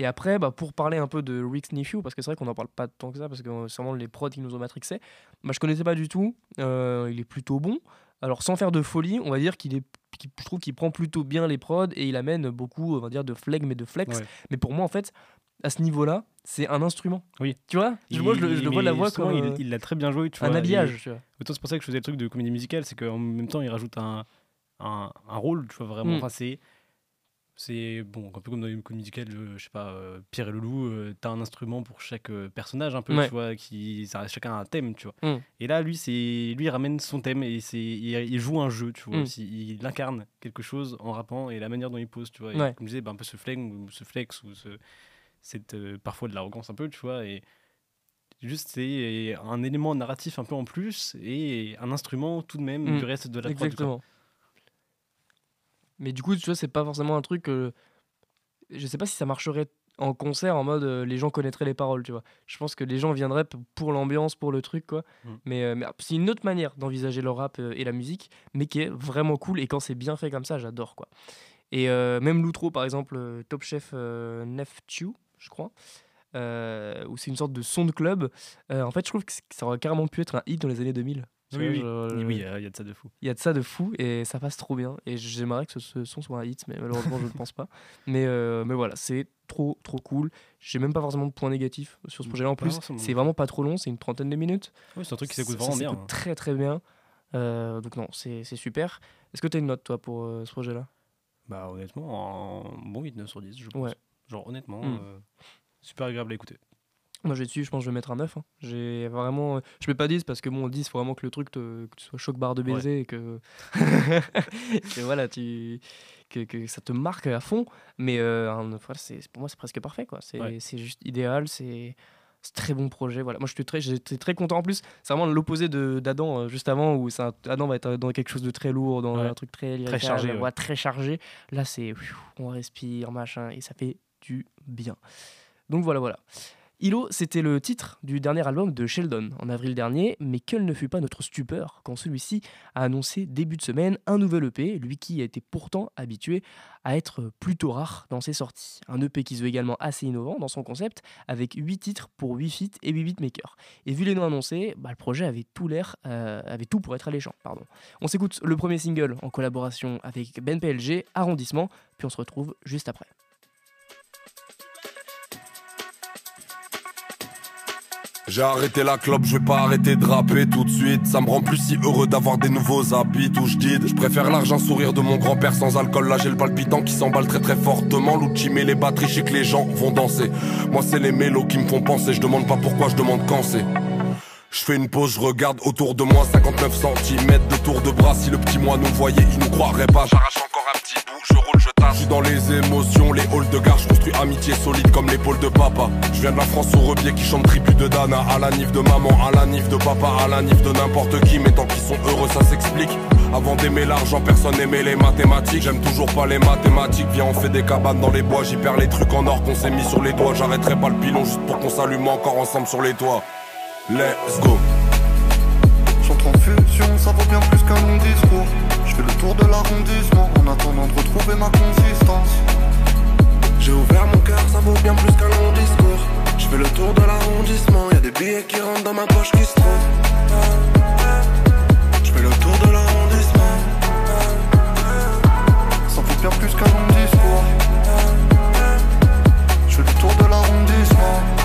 Et après, bah, pour parler un peu de Rick's Nephew, parce que c'est vrai qu'on n'en parle pas tant que ça, parce que euh, c'est vraiment les prods qui nous ont matrixé, bah, je connaissais pas du tout. Euh, il est plutôt bon. Alors, sans faire de folie, on va dire qu'il est. Je trouve qu'il prend plutôt bien les prods et il amène beaucoup, on va dire, de flegme et de flex. Ouais. Mais pour moi, en fait, à ce niveau-là, c'est un instrument. Oui. Tu vois? Je, vois la voix comme il- euh, Il l'a très bien joué, tu un vois. et- habillage. tu vois. Autant c'est pour ça que je faisais le truc de comédie musicale, c'est qu'en même temps, il rajoute un, un, un rôle, tu vois, vraiment. Mm. Enfin, c'est. Bon, un peu comme dans une comédie musicale, euh, je sais pas, euh, Pierre et le loup, euh, t'as un instrument pour chaque personnage, un peu, Ouais. tu vois, qui, ça, chacun a un thème, tu vois. Mm. Et là, lui, c'est, lui, il ramène son thème et c'est, il, il joue un jeu, tu vois, Mm. il incarne quelque chose en rappant et la manière dont il pose, tu vois. Et Ouais. Comme je disais, bah, un peu ce flegme, ou ce flex, ou ce, cette, euh, parfois de l'arrogance un peu, tu vois, et juste c'est un élément narratif un peu en plus et un instrument tout de même Mm. du reste de la prod. Exactement. Mais du coup, tu vois, c'est pas forcément un truc. euh, je sais pas si ça marcherait en concert en mode euh, les gens connaîtraient les paroles, tu vois. Je pense que les gens viendraient pour l'ambiance, pour le truc, quoi. Mm. Mais, euh, mais c'est une autre manière d'envisager le rap euh, et la musique, mais qui est vraiment cool. Et quand c'est bien fait comme ça, j'adore, quoi. Et même l'outro, par exemple, Top Chef Nef Chew, je crois. où c'est une sorte de son de club. En fait, je trouve que ça aurait carrément pu être un hit dans les années 2000. Oui, oui. genre, Oui, euh, il y a- il y a de ça de fou. il y a de ça de fou et ça passe trop bien. Et j'aimerais que ce, ce son soit un hit, mais malheureusement, je ne pense pas. Mais, euh, mais voilà, c'est trop, trop cool. J'ai même pas forcément de points négatifs sur ce Mm, projet-là. En plus, c'est vraiment pas trop long, c'est une trentaine de minutes. Oui, c'est un truc qui s'écoute Ça vraiment bien. hein. Très, très bien. Euh, donc, non, c'est c'est super. Est-ce que tu as une note, toi, pour ce projet-là? Bah, honnêtement, un bon 8, 9 sur 10, je pense. Ouais. Genre, honnêtement, Mm. euh, super agréable à écouter. Moi, je vais dessus, je pense que je vais mettre un 9. hein. J'ai vraiment. Je mets pas 10 parce que bon, 10, il faut vraiment que le truc te... que tu sois choc barre de baiser et que. que voilà, tu. Que, que ça te marque à fond. Mais euh, un- pour moi, c'est presque parfait. quoi. C'est Ouais. juste idéal. C'est ce très bon projet. Voilà. Moi, je suis très, j'étais très content. En plus, c'est vraiment l'opposé de- d'Adam euh, juste avant, où un- Adam va être dans quelque chose de très lourd, dans Ouais. un truc très, lyrical, chargé, ouais. très chargé. Là, c'est on respire, machin, et ça fait du bien. Donc voilà, voilà. Ilo, c'était le titre du dernier album de Sheldon en avril dernier, mais quelle ne fut pas notre stupeur quand celui-ci a annoncé début de semaine un nouvel EP, lui qui été pourtant habitué à être plutôt rare dans ses sorties. Un EP qui se veut également assez innovant dans son concept, avec 8 titres pour 8 feats et 8 beatmakers. Et vu les noms annoncés, bah, le projet avait tout l'air, euh, avait tout pour être alléchant. On s'écoute le premier single en collaboration avec Ben PLG, Arrondissement, puis on se retrouve juste après. J'ai arrêté la clope, je vais pas arrêter de rapper tout de suite. Ça me rend plus si heureux d'avoir des nouveaux habits, où je dis. Je préfère l'argent sourire de mon grand-père sans alcool. Là j'ai le palpitant qui s'emballe très très fortement. L'outil met les batteries, je sais que les gens vont danser. Moi c'est les mélos qui me font penser. Je demande pas pourquoi, je demande quand c'est. Je fais une pause, je regarde autour de moi 59 cm de tour de bras. Si le petit moi nous voyait, il nous croirait pas. J'arrache encore un petit bout, je roule, je tâche. Je suis dans les émotions, les halls de gare. Je construis amitié solide comme l'épaule de papa. Je viens de la France au rebier qui chante tribu de Dana. À la nif de maman, à la nif de papa, à la nif de n'importe qui. Mais tant qu'ils sont heureux, ça s'explique. Avant d'aimer l'argent, personne n'aimait les mathématiques. J'aime toujours pas les mathématiques. Viens, on fait des cabanes dans les bois. J'y perds les trucs en or qu'on s'est mis sur les doigts. J'arrêterai pas le pilon juste pour qu'on s'allume encore ensemble sur les toits. Let's go. J'entre en fusion, ça vaut bien plus qu'un long discours. Je fais le tour de l'arrondissement en attendant de retrouver ma consistance. J'ai ouvert mon cœur, ça vaut bien plus qu'un long discours. Je fais le tour de l'arrondissement, y a des billets qui rentrent dans ma poche qui se trouvent. Je fais le tour de l'arrondissement. Ça vaut bien plus qu'un long discours. Je fais le tour de l'arrondissement.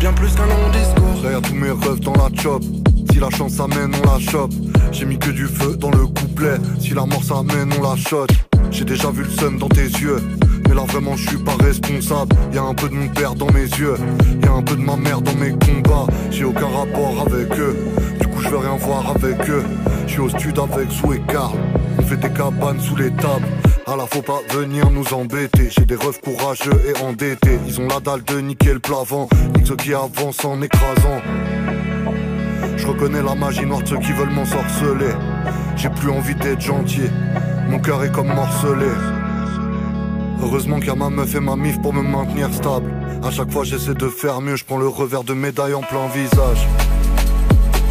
Bien plus qu'un long discours. Derrière tous mes rêves dans la chop. Si la chance amène, on la chope. J'ai mis que du feu dans le couplet. Si la mort s'amène, on la shot. J'ai déjà vu le seum dans tes yeux. Mais là vraiment je suis pas responsable. Y a un peu de mon père dans mes yeux. Y a un peu de ma mère dans mes combats. J'ai aucun rapport avec eux. Du coup je veux rien voir avec eux. Je suis au stud avec Sou et Karl. On fait des cabanes sous les tables. À la faut pas venir nous embêter. J'ai des refs courageux et endettés. Ils ont la dalle de niquer le plavant. Nique ceux qui avancent en écrasant. Je reconnais la magie noire de ceux qui veulent m'ensorceler. J'ai plus envie d'être gentil. Mon cœur est comme morcelé. Heureusement qu'il y a ma meuf et ma mif pour me maintenir stable. À chaque fois j'essaie de faire mieux, je prends le revers de médaille en plein visage.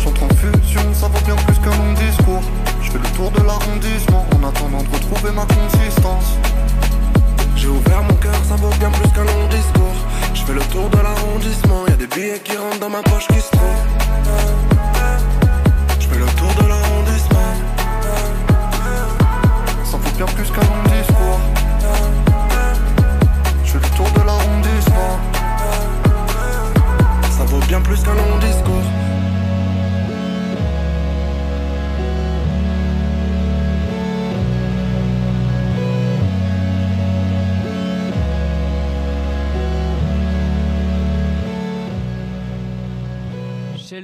J'entre en fusion, ça vaut bien plus qu'un long discours. Je fais le tour de l'arrondissement en attendant de retrouver ma consistance. J'ai ouvert mon cœur, ça vaut bien plus qu'un long discours. Je fais le tour de l'arrondissement, y a des billets qui rentrent dans ma poche qui se trouvent.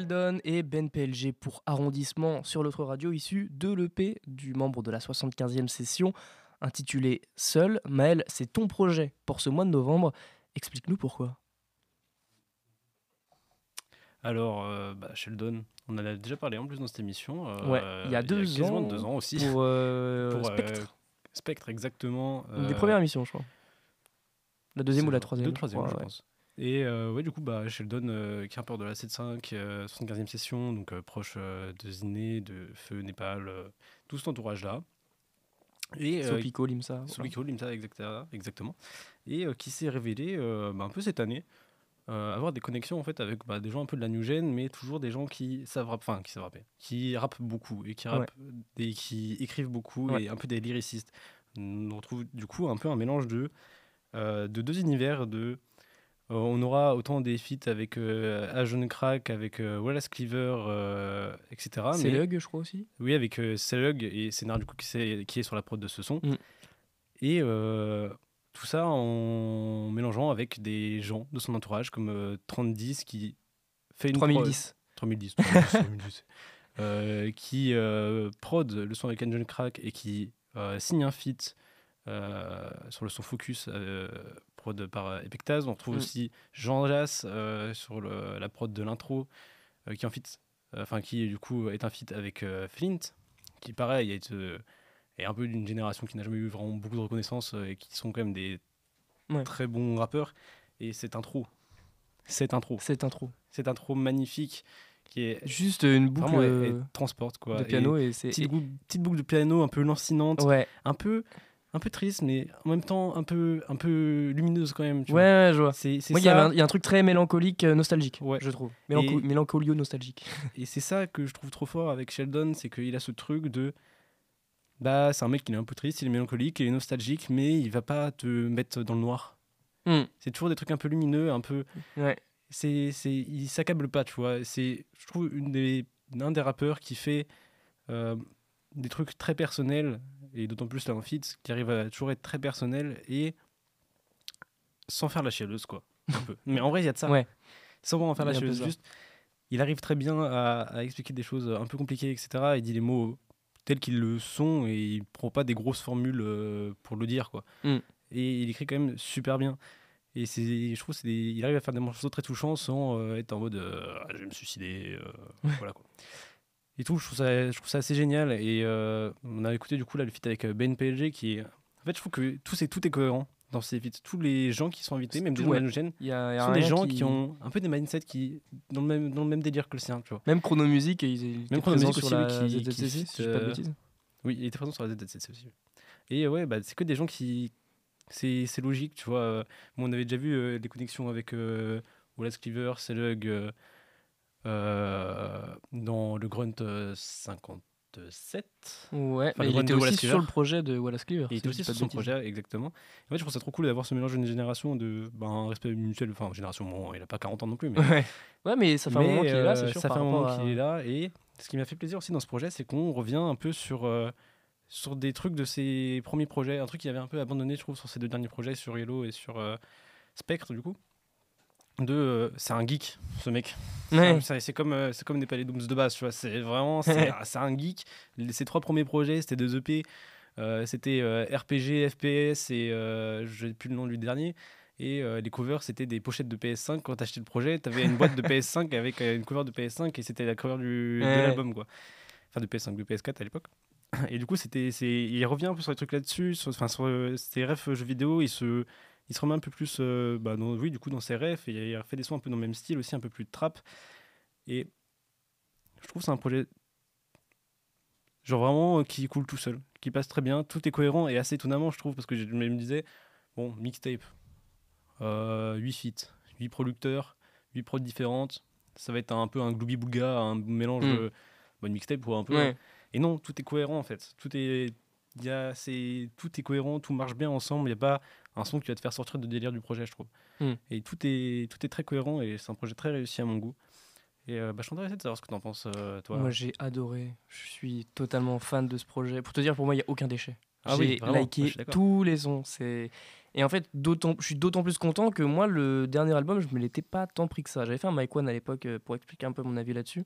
Sheldon et Ben PLG pour arrondissement sur l'autre radio issu de l'EP du membre de la 75e session intitulé Seul. Maël, c'est ton projet pour ce mois de novembre. Explique-nous pourquoi. Alors, euh, bah, Sheldon, on en a déjà parlé en plus dans cette émission. euh, Ouais, il y a deux ans, deux ans aussi. Pour, euh, Pour, Spectre. Spectre, exactement. Une des premières émissions, je crois. La deuxième ou la troisième Deux, je troisième, crois, je ouais. pense. Et euh, ouais, du coup, bah, Sheldon, euh, qui est un peu de la 7.5, euh, 75e session, donc euh, proche euh, de Ziné, de Feu, Népal, euh, tout cet entourage-là. Et Sopico, Limsa. Soliko, Limsa, exactement. Et qui s'est révélé bah, un peu cette année avoir des connexions en fait avec bah, des gens un peu de la new gen, mais toujours des gens qui savent rap- enfin qui savent rapper, qui rappent beaucoup et qui rappent et qui écrivent beaucoup Ouais. et un peu des lyricistes. On retrouve du coup un peu un mélange de de deux univers de on aura autant des feats avec euh, Ajon Crack, avec euh, Wallace Cleaver, euh, etc. C'est mais- Lug, je crois aussi. oui, avec euh, Selug et Scénar du coup qui, est sur la prod de ce son. Mm. Et euh, tout ça en mélangeant avec des gens de son entourage comme euh, 3010 qui fait une prod- 3010. 3010, 3010, 3010. Euh, qui euh, prod le son avec Engine Crack et qui euh, signe un feat euh, sur le son Focus, euh, prod par euh, Epectaz. On retrouve Mm. aussi Jean Jass euh, sur le- la prod de l'intro, euh, qui en feat, enfin qui du coup est un feat avec euh, Flint, qui pareil est, euh, est un peu d'une génération qui n'a jamais eu vraiment beaucoup de reconnaissance euh, et qui sont quand même des Ouais. très bons rappeurs. Et cette intro, cette intro, Cette intro. cette intro magnifique qui est Juste une boucle euh, transporte quoi. de piano et, c'est. petite, et- bou- petite boucle de piano un peu lancinante, Ouais, un peu un peu triste mais en même temps un peu un peu lumineuse quand même. tu ouais, vois. ouais, je vois. C'est il y, a un truc très mélancolique, euh, nostalgique, Ouais. je trouve. Mélanco- Mélancolio-nostalgique. et c'est ça que je trouve trop fort avec Sheldon, c'est qu'il a ce truc de bah c'est un mec qui est un peu triste, il est mélancolique, il est nostalgique mais il va pas te mettre dans le noir. Hmm. C'est toujours des trucs un peu lumineux, un peu Ouais. c'est c'est il s'accable pas, tu vois. C'est je trouve une des un des rappeurs qui fait euh, des trucs très personnels et d'autant plus là en feat qui arrive à toujours être très personnel et sans faire la chialeuse quoi. un peu. Mais en vrai il y a de ça. Ouais. Sans vraiment faire la chialeuse, juste il arrive très bien à, à expliquer des choses un peu compliquées etc. Il dit les mots tels qu'ils le sont et il prend pas des grosses formules euh, pour le dire quoi. Mm. Et il écrit quand même super bien. Et je trouve qu'il il arrive à faire des morceaux très touchants sans euh, être en mode euh, je vais me suicider. voilà quoi. Et tout, je trouve ça, je trouve ça assez génial. Et euh, on a écouté du coup là le feat avec euh, Ben PLG qui est. En fait, je trouve que tout, c'est, tout est cohérent dans ces feats. Tous les gens qui sont invités, même des gens ouais. Il y a, y a sont des gens qui... ont un peu des mindsets qui. dans le même, dans le même délire que le sien, tu vois. Même Chronomusique, il, il était Chrono présent Music sur aussi, la qui- qui ZZCC, fit, si je pas de euh, bêtises. Oui, il était présent sur la ZZCC aussi. Et ouais, bah, c'est que des gens qui. C'est logique, tu vois. bon, on avait déjà vu euh, des connexions avec euh, Wallace Cleaver, Selug dans le Grunt euh, 57. Ouais, Enfin, mais le il était aussi sur le projet de Wallace Cleaver. Il était aussi sur son projet, exactement. En fait, je trouve ça trop cool d'avoir ce mélange de génération, de ben, respect mutuel. Enfin, génération, bon, il a pas 40 ans non plus, mais Ouais. ouais, mais ça fait un moment qu'il est là, euh, c'est sûr. Ça fait un moment à- qu'il est là. Et ce qui m'a fait plaisir aussi dans ce projet, c'est qu'on revient un peu sur, euh, sur des trucs de ses premiers projets. Un truc qu'il avait un peu abandonné, je trouve, sur ses deux derniers projets, sur Yellow et sur euh, Spectre, du coup. De, euh, c'est un geek, ce mec. Ouais. C'est- comme, euh, c'est comme des palais de base, tu vois. C'est vraiment, c'est un geek. Les- Ses trois premiers projets, c'était deux EP. Euh, c'était euh, RPG, FPS et je n'ai plus le nom du dernier. Et les covers, c'était des pochettes de PS5. Quand tu achetais le projet, tu avais une boîte de PS5 avec une cover de PS5 et c'était la cover du, de Ouais. l'album, quoi. Enfin, de PS5, de PS4 à l'époque. Et du coup, c'était, c'est, il revient un peu sur les trucs là-dessus, sur, enfin, sur ses refs jeux vidéo. Il se, il se remet un peu plus, euh, bah, dans, oui, du coup, dans ses refs. Et il a fait des sons un peu dans le même style aussi, un peu plus de trap. Et je trouve que c'est un projet, genre vraiment euh, qui coule tout seul, qui passe très bien. Tout est cohérent et assez étonnamment, je trouve, parce que je me disais, bon, mixtape, euh, 8 feats, 8 producteurs, 8 prods différentes. Ça va être un peu un gloubi boulga, un mélange Mm. de bah, une mixtape ou un peu. Ouais. Et non, tout est cohérent en fait. Tout est, y a, c'est, tout est cohérent, tout marche bien ensemble. Il n'y a pas un son qui va te faire sortir de délire du projet, je trouve. Mm. Et tout est, tout est très cohérent et c'est un projet très réussi à mon goût. Et euh, bah, je suis intéressé de savoir ce que tu en penses, euh, toi. Moi, j'ai adoré. Je suis totalement fan de ce projet. Pour te dire, pour moi, il n'y a aucun déchet. Ah j'ai oui, liké d'accord. tous les sons. C'est... Et en fait, d'autant, je suis d'autant plus content que moi, le dernier album, je me l'étais pas tant pris que ça. J'avais fait un Mike One à l'époque euh, pour expliquer un peu mon avis là-dessus.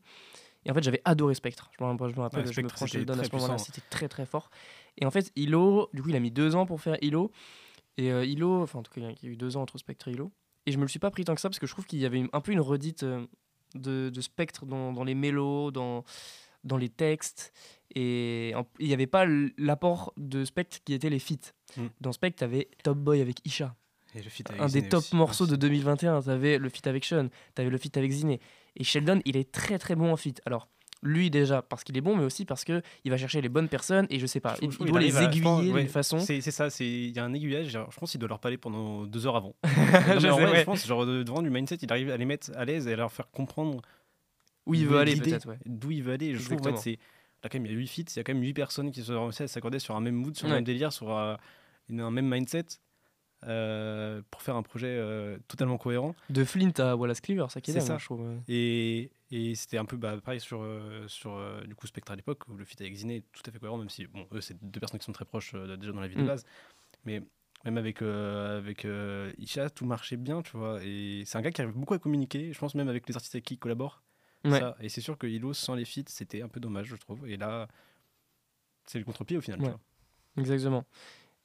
Et en fait, j'avais adoré Spectre. Je me rappelle, je me, rappelle, Ouais, je me à très ce moment-là. C'était très très fort. Et en fait, Hilo, du coup, il a mis deux ans pour faire Hilo. Et euh, Hilo, enfin, en tout cas, il y a eu deux ans entre Spectre et Hilo. Et je me le suis pas pris tant que ça parce que je trouve qu'il y avait un peu une redite euh, de, de Spectre dans, dans les mélos, dans, dans les textes. Et il n'y avait pas l'apport de Spectre qui était les feats. Mm. Dans Spectre, tu avais Top Boy avec Isha. Et le feat avec Un des top aussi. morceaux de Aussi. 2021. Tu avais le feat avec Sean, tu avais le feat avec Ziné. Et Sheldon, il est très très bon en feat. Alors, lui déjà, parce qu'il est bon, mais aussi parce qu'il va chercher les bonnes personnes. Et je sais pas, Je il, il doit les aiguiller ouais, d'une façon. C'est, ça, c'est, il y a un aiguillage. genre, Je pense qu'il doit leur parler pendant deux heures avant. Je Non, sais, vrai, ouais. je pense, genre, de- devant du mindset, il arrive à les mettre à l'aise et à leur faire comprendre Où il veut aller, peut-être. Ouais. D'où il veut aller. Je trouve, en fait, c'est. Là, quand même, il y a 8 feats, il y a quand même 8 personnes qui se réussissent à s'accorder sur un même mood, sur un Ouais. même délire, sur euh, un même mindset euh, pour faire un projet euh, totalement cohérent. De Flint à Wallace Cleaver, ça qui est C'est dingue, ça. hein, je trouve. ouais. Et, et c'était un peu bah, pareil sur, euh, sur du coup Spectre à l'époque, où le feat avec Ziné est tout à fait cohérent, même si bon, eux, c'est deux personnes qui sont très proches déjà dans la vie de Mm. base. Mais même avec, euh, avec euh, Isha, tout marchait bien, tu vois. Et c'est un gars qui arrive beaucoup à communiquer, je pense même avec les artistes avec qui il collabore. Ouais. Ça. Et c'est sûr que Hilo, sans les feats, c'était un peu dommage, je trouve. Et là, c'est le contre-pied au final. tu vois. Exactement.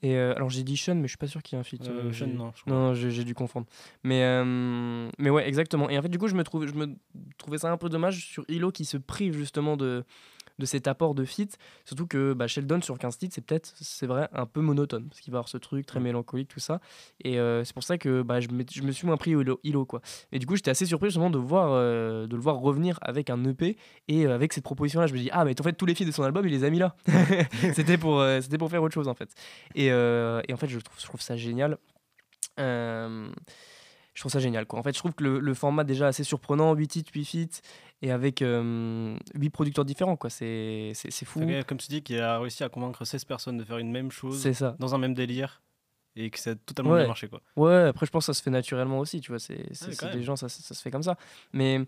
Et euh, alors j'ai dit Sean, mais je suis pas sûr qu'il y ait un feat. Euh, euh, Sean, non, je. Non, j'ai j'ai dû confondre. Mais, euh, mais ouais, exactement. Et en fait, du coup, je me, trouve, je me trouvais ça un peu dommage sur Hilo qui se prive justement de, de cet apport de feat. Surtout que bah, Sheldon sur 15 titres, c'est peut-être, c'est vrai, un peu monotone. Parce qu'il va avoir ce truc très Mm. mélancolique, tout ça. Et euh, c'est pour ça que bah, je, me, je me suis moins pris au Hilo, Hilo, quoi. Et du coup, j'étais assez surpris justement de, voir, euh, de le voir revenir avec un EP et euh, avec cette proposition-là. Je me dis, ah, mais en fait, tous les feats de son album, il les a mis là. c'était pour, c'était pour faire autre chose, en fait. Et, et en fait, je trouve, je trouve ça génial. Je trouve ça génial. Quoi. En fait, je trouve que le, le format déjà assez surprenant, 8 titres, 8 feats, et avec euh, 8 producteurs différents, quoi. C'est, c'est, c'est fou. Comme tu dis, qu'il a réussi à convaincre 16 personnes de faire une même chose C'est ça. dans un même délire et que ça a totalement Ouais. bien marché. Quoi. Ouais, après, je pense que ça se fait naturellement aussi, tu vois. C'est, Ouais, des gens, ça, ça, ça se fait comme ça. Mais.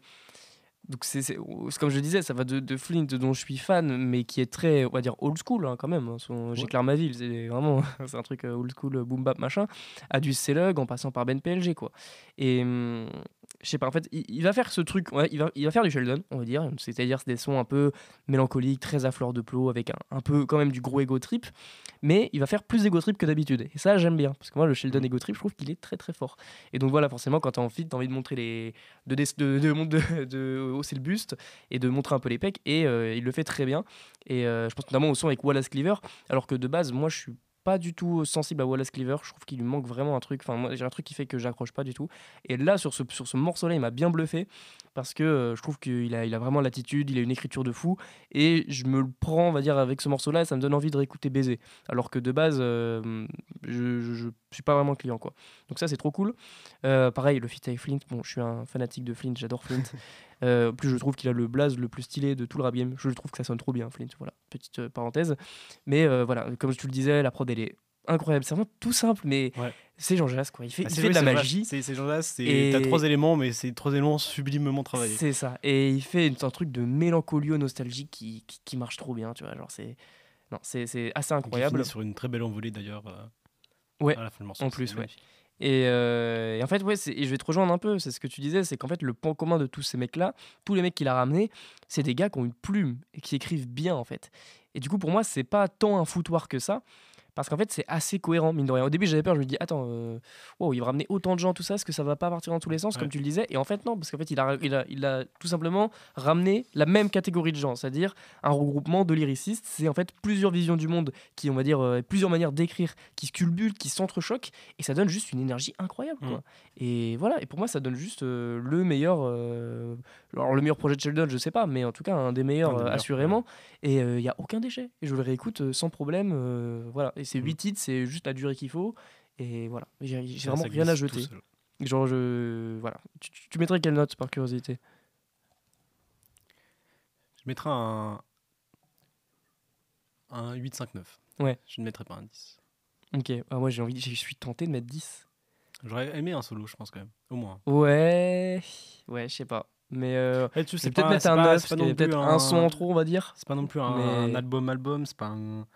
Donc c'est, comme je disais, ça va de, de Flint dont je suis fan, mais qui est très, on va dire, old school hein, quand même. Son- J'éclaire ma ville, c'est vraiment, c'est un truc euh, old school, boom bap machin, à du Slug en passant par Ben PLG quoi. Et hum, je sais pas, en fait, il, il va faire ce truc, ouais, il, va, il va faire du Sheldon, on va dire, c'est-à-dire c'est des sons un peu mélancoliques, très à fleur de plot, avec un, un peu quand même du gros ego trip, mais il va faire plus ego trip que d'habitude. Et ça, j'aime bien, parce que moi, le Sheldon ego trip, je trouve qu'il est très très fort. Et donc voilà, forcément, quand t'es en fit, t'as envie de montrer les. de, de, de, de, de- de hausser le buste et de montrer un peu les pecs, et euh, il le fait très bien. Et euh, je pense notamment au son avec Wallace Cleaver, alors que de base, moi, je suis pas du tout sensible à Wallace Cleaver. Je trouve qu'il lui manque vraiment un truc. Enfin, j'ai un truc qui fait que j'accroche pas du tout. Et là, sur ce, sur ce morceau-là, il m'a bien bluffé parce que euh, je trouve qu'il a, il a vraiment l'attitude, il a une écriture de fou. Et je me le prends, on va dire, avec ce morceau-là, et ça me donne envie de réécouter Baiser. Alors que de base, euh, je, je, suis pas vraiment client, quoi. Donc ça, c'est trop cool. Euh, pareil, le feat avec Flint. Bon, je suis un fanatique de Flint, j'adore Flint. Euh, en plus, je trouve qu'il a le blaze le plus stylé de tout le rap game. Je trouve que ça sonne trop bien, Flint. Voilà, petite euh, parenthèse. Mais euh, voilà, comme tu le disais, la prod, elle est incroyable. C'est vraiment tout simple, mais Ouais. c'est Jean Jass, quoi. Il fait, Ah, il vrai, de la magie. C'est ces gens-là, c'est Et- t'as trois éléments, mais c'est trois éléments sublimement travaillés. C'est ça. Et il fait un truc de mélancolio nostalgique qui, qui, qui marche trop bien, tu vois. Genre, c'est. Non, c'est assez incroyable. finit sur une très belle envolée d'ailleurs. euh, Ouais, à la fin en plus, ouais. magnifique. Et, euh, et en fait, ouais, et je vais te rejoindre un peu, c'est ce que tu disais, c'est qu'en fait, le point commun de tous ces mecs-là, tous les mecs qu'il a ramenés, c'est des gars qui ont une plume et qui écrivent bien, en fait. Et du coup, pour moi, c'est pas tant un foutoir que ça, parce qu'en fait, c'est assez cohérent, mine de rien. Au début, j'avais peur, je me dis, attends, euh, wow, il va ramener autant de gens, tout ça, est-ce que ça va pas partir dans tous les sens, comme tu le disais? Et en fait, non, parce qu'en fait, il a, il, a, il a tout simplement ramené la même catégorie de gens, c'est-à-dire un regroupement de lyricistes. C'est en fait plusieurs visions du monde qui, on va dire, euh, plusieurs manières d'écrire qui se culbutent, qui s'entrechoquent, et ça donne juste une énergie incroyable. Quoi. Mm. Et voilà, et pour moi, ça donne juste euh, le meilleur. alors, le meilleur projet de Sheldon, je sais pas, mais en tout cas, un des meilleurs, Un des meilleurs, assurément. Et il n'y a aucun déchet. Et je le réécoute sans problème. voilà. Et c'est Mm. 8 titres, c'est juste la durée qu'il faut. Et voilà, j'ai Ça, vraiment rien à jeter. Genre, je. Voilà. Tu, mettrais quelle note par curiosité? Je mettrais un. Un 8-5-9. Ouais. Je ne mettrais pas un 10. Ok, ah, moi j'ai envie, je suis tenté de mettre 10. J'aurais aimé un solo, je pense quand même. Au moins. Ouais, ouais, je sais pas. Mais euh, tu sais vais peut-être mettre c'est un pas- 9, c'est parce pas qu'il y non a peut-être un son en trop, on va dire. C'est pas non plus un, Mais- album-album, c'est pas un.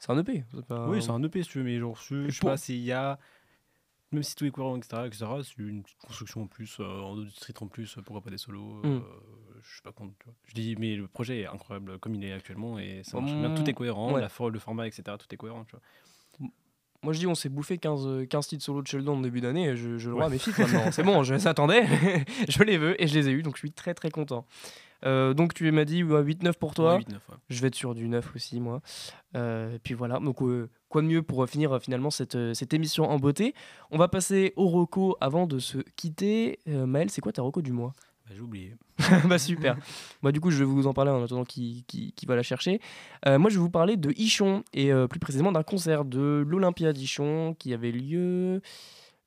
C'est un EP. pas- Oui, c'est un EP si tu veux, mais genre, je, je sais pas s'il y a. Même si tout est cohérent, etc., etc., c'est une construction en plus, euh, en deux street en plus, pourquoi pas des solos Mm. euh, Je suis pas contre. tu vois. Je dis, mais le projet est incroyable comme il est actuellement et ça marche bien. Tout est mm, cohérent, ouais. la for- le format, etc., tout est cohérent, tu vois. Moi je dis on s'est bouffé 15, euh, 15 titres solo de Sheldon en début d'année, je, je le vois mes feats maintenant. C'est bon, je s'attendais, je les veux et je les ai eu, donc je suis très très content. Euh, donc tu m'as dit ouais, 8-9 pour toi. Ouais, 8-9, ouais. Je vais être sur du 9 aussi, moi. Euh, et puis voilà, donc euh, quoi de mieux pour finir finalement cette, cette émission en beauté? On va passer au reco avant de se quitter. Maël, c'est quoi ta reco du mois? Bah, J'ai oublié. Bah super. bah, du coup, je vais vous en parler en attendant qui, qui, qui va la chercher. Moi, je vais vous parler de Ichon et plus précisément d'un concert de l'Olympia d'Ichon qui avait lieu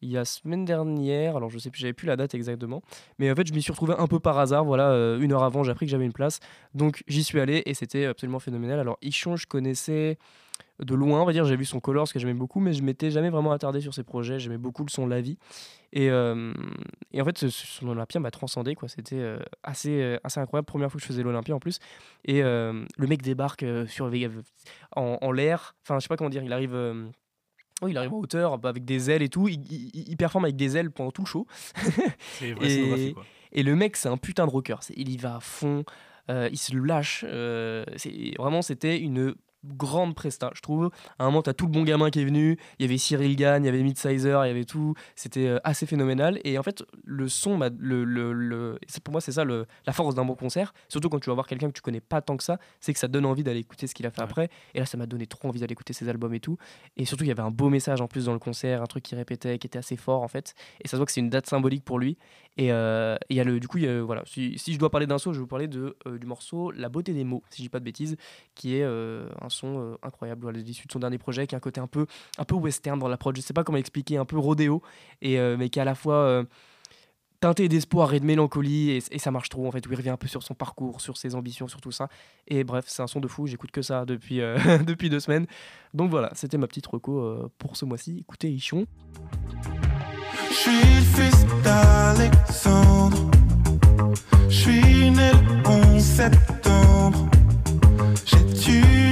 il y a semaine dernière. Alors, je sais plus, j'avais plus la date exactement. Mais en fait, je m'y suis retrouvé un peu par hasard. Voilà, euh, une heure avant, j'ai appris que j'avais une place. Donc, j'y suis allé et c'était absolument phénoménal. Alors, Ichon, je connaissais de loin, on va dire. J'ai vu son color, ce que j'aimais beaucoup, mais je m'étais jamais vraiment attardé sur ses projets. J'aimais beaucoup le son La Vie. Et, euh, et en fait, son Olympia m'a transcendé. quoi. C'était euh, assez, assez incroyable. Première fois que je faisais l'Olympia en plus. Et le mec débarque sur, en, en l'air. Enfin, je sais pas comment dire. Il arrive. Oui, il arrive en hauteur bah, avec des ailes et tout. Il, il- il performe avec des ailes pendant tout le show. C'est vrai Et- quoi. Et le mec, c'est un putain de rocker. Il y va à fond, euh, il se lâche. euh, vraiment, c'était une grande presta, je trouve. À un moment, t'as tout le bon gamin qui est venu. Il y avait Cyril Gann, il y avait Midsizer, il y avait tout. C'était euh, assez phénoménal. Et en fait, le son, m'a- le, le, le- c'est- pour moi, c'est ça le- la force d'un bon concert. Surtout quand tu vas voir quelqu'un que tu connais pas tant que ça, c'est que ça donne envie d'aller écouter ce qu'il a fait Ouais. après. Et là, ça m'a donné trop envie d'aller écouter ses albums et tout. Et surtout, il y avait un beau message en plus dans le concert, un truc qui répétait, qui était assez fort en fait. Et ça se voit que c'est une date symbolique pour lui. Et euh, et il y a le, du coup, y a, voilà, si, je dois parler d'un son, je vais vous parler de, euh, du morceau La beauté des mots, si je dis pas de bêtises, qui est euh, un son euh, incroyable, voilà, issu de son dernier projet, qui a un côté un peu, un peu western dans l'approche. Je sais pas comment expliquer, un peu rodéo, et, euh, mais qui est à la fois euh, teinté d'espoir et de mélancolie, et, ça marche trop en fait, où il revient un peu sur son parcours, sur ses ambitions, sur tout ça. Et bref, c'est un son de fou, j'écoute que ça depuis, euh, depuis deux semaines. Donc voilà, c'était ma petite reco euh, pour ce mois-ci. Écoutez, Ichon. Je suis le fils d'Alexandre. Je suis né le 11 septembre. J'ai tué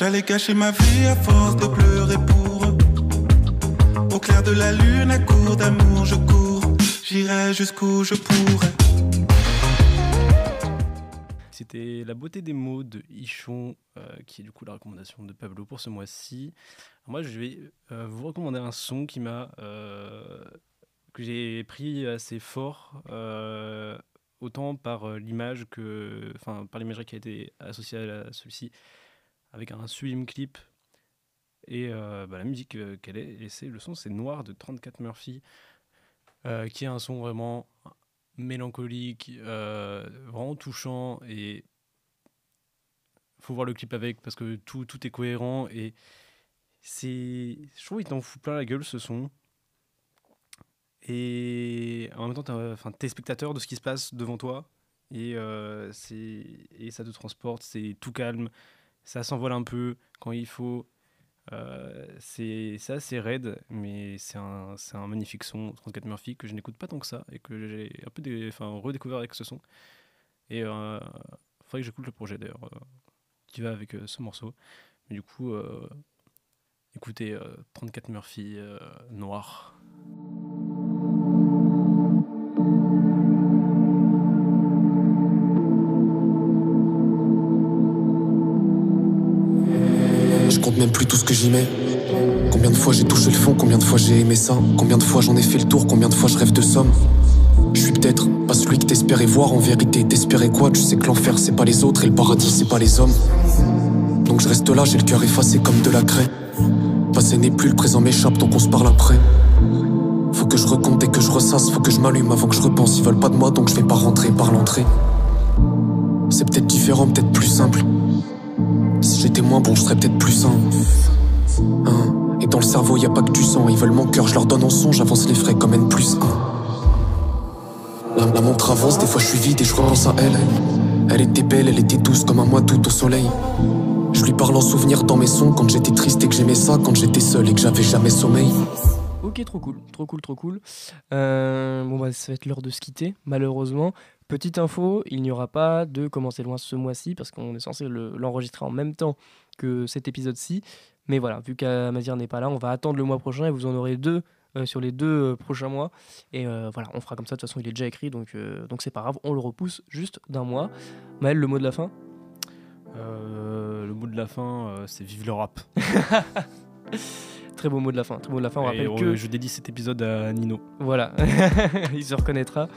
J'allais cacher ma vie à force de pleurer pour eux. Au clair de la lune, à court d'amour, je cours. J'irai jusqu'où je pourrai. C'était La beauté des mots de Ichon, euh, qui est du coup la recommandation de Pablo pour ce mois-ci. Moi, je vais euh, vous recommander un son qui m'a euh, que j'ai pris assez fort, autant par l'image que, enfin, par l'imagerie qui a été associée à celui-ci, avec un sublime clip. Et euh, bah, la musique euh, qu'elle est. Et c'est le son, c'est Noir de 34 Murphy, euh, qui est un son vraiment mélancolique, vraiment touchant. Et faut voir le clip avec parce que tout, tout est cohérent. Et c'est je trouve qu'il t'en fout plein la gueule ce son. Et en même temps t'es spectateur de ce qui se passe devant toi. Et, c'est et ça te transporte c'est tout calme ça s'envole un peu quand il faut euh, c'est assez raide, mais c'est un, un magnifique son, 34 Murphy, que je n'écoute pas tant que ça, et que j'ai un peu redécouvert avec ce son. Et euh, faudrait que j'écoute le projet d'ailleurs, euh, qui va avec euh, ce morceau. Mais du coup, euh, écoutez euh, 34 Murphy, Noir. Je compte même plus tout ce que j'y mets. Combien de fois j'ai touché le fond, combien de fois j'ai aimé ça, combien de fois j'en ai fait le tour, combien de fois je rêve de somme. Je suis peut-être pas celui que t'espérais voir en vérité. T'espérais quoi? Tu sais que l'enfer c'est pas les autres et le paradis c'est pas les hommes. Donc je reste là, j'ai le cœur effacé comme de la craie. Passé n'est plus, le présent m'échappe donc on se parle après. Faut que je recompte et que je ressasse, faut que je m'allume avant que je repense. Ils veulent pas de moi donc je vais pas rentrer par l'entrée. C'est peut-être différent, peut-être plus simple. Si j'étais moins bon, je serais peut-être plus sain. Hein Et dans le cerveau, y a pas que du sang. Ils veulent mon cœur, je leur donne en son, j'avance les frais comme N plus 1. La, montre avance, des fois je suis vide et je repense à elle. Elle était belle, elle était douce comme un mois d'août au soleil. Je lui parle en souvenir dans mes sons quand j'étais triste et que j'aimais ça, quand j'étais seul et que j'avais jamais sommeil. Ok, trop cool, trop cool, trop cool. Euh, bon, bah, ça va être l'heure de se quitter, malheureusement. Petite info, il n'y aura pas de Commencer loin ce mois-ci parce qu'on est censé le- l'enregistrer en même temps que cet épisode-ci. Mais voilà, vu qu'Amazir n'est pas là, on va attendre le mois prochain et vous en aurez deux euh, sur les deux euh, prochains mois. Et euh, voilà, on fera comme ça. De toute façon, il est déjà écrit, donc donc c'est pas grave. On le repousse juste d'un mois. Maël, le mot de la fin? Le mot de la fin, c'est Vive le rap. Très beau mot de la fin. Très beau mot de la fin. On rappelle on- que Je dédie cet épisode à Nino. Voilà, il se reconnaîtra.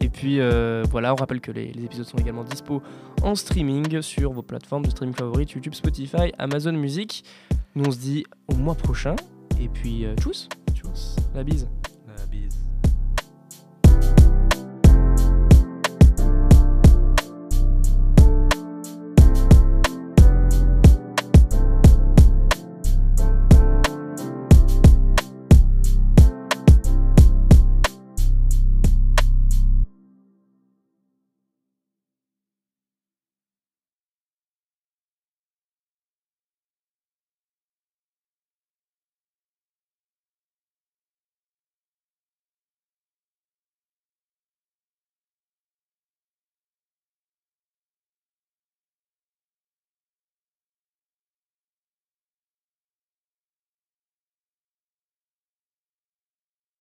Et puis euh, voilà, on rappelle que les, les épisodes sont également dispo en streaming sur vos plateformes de streaming favorites, YouTube, Spotify, Amazon Music. Nous on se dit au mois prochain. Et puis euh, tchuss, Tchuss. la bise.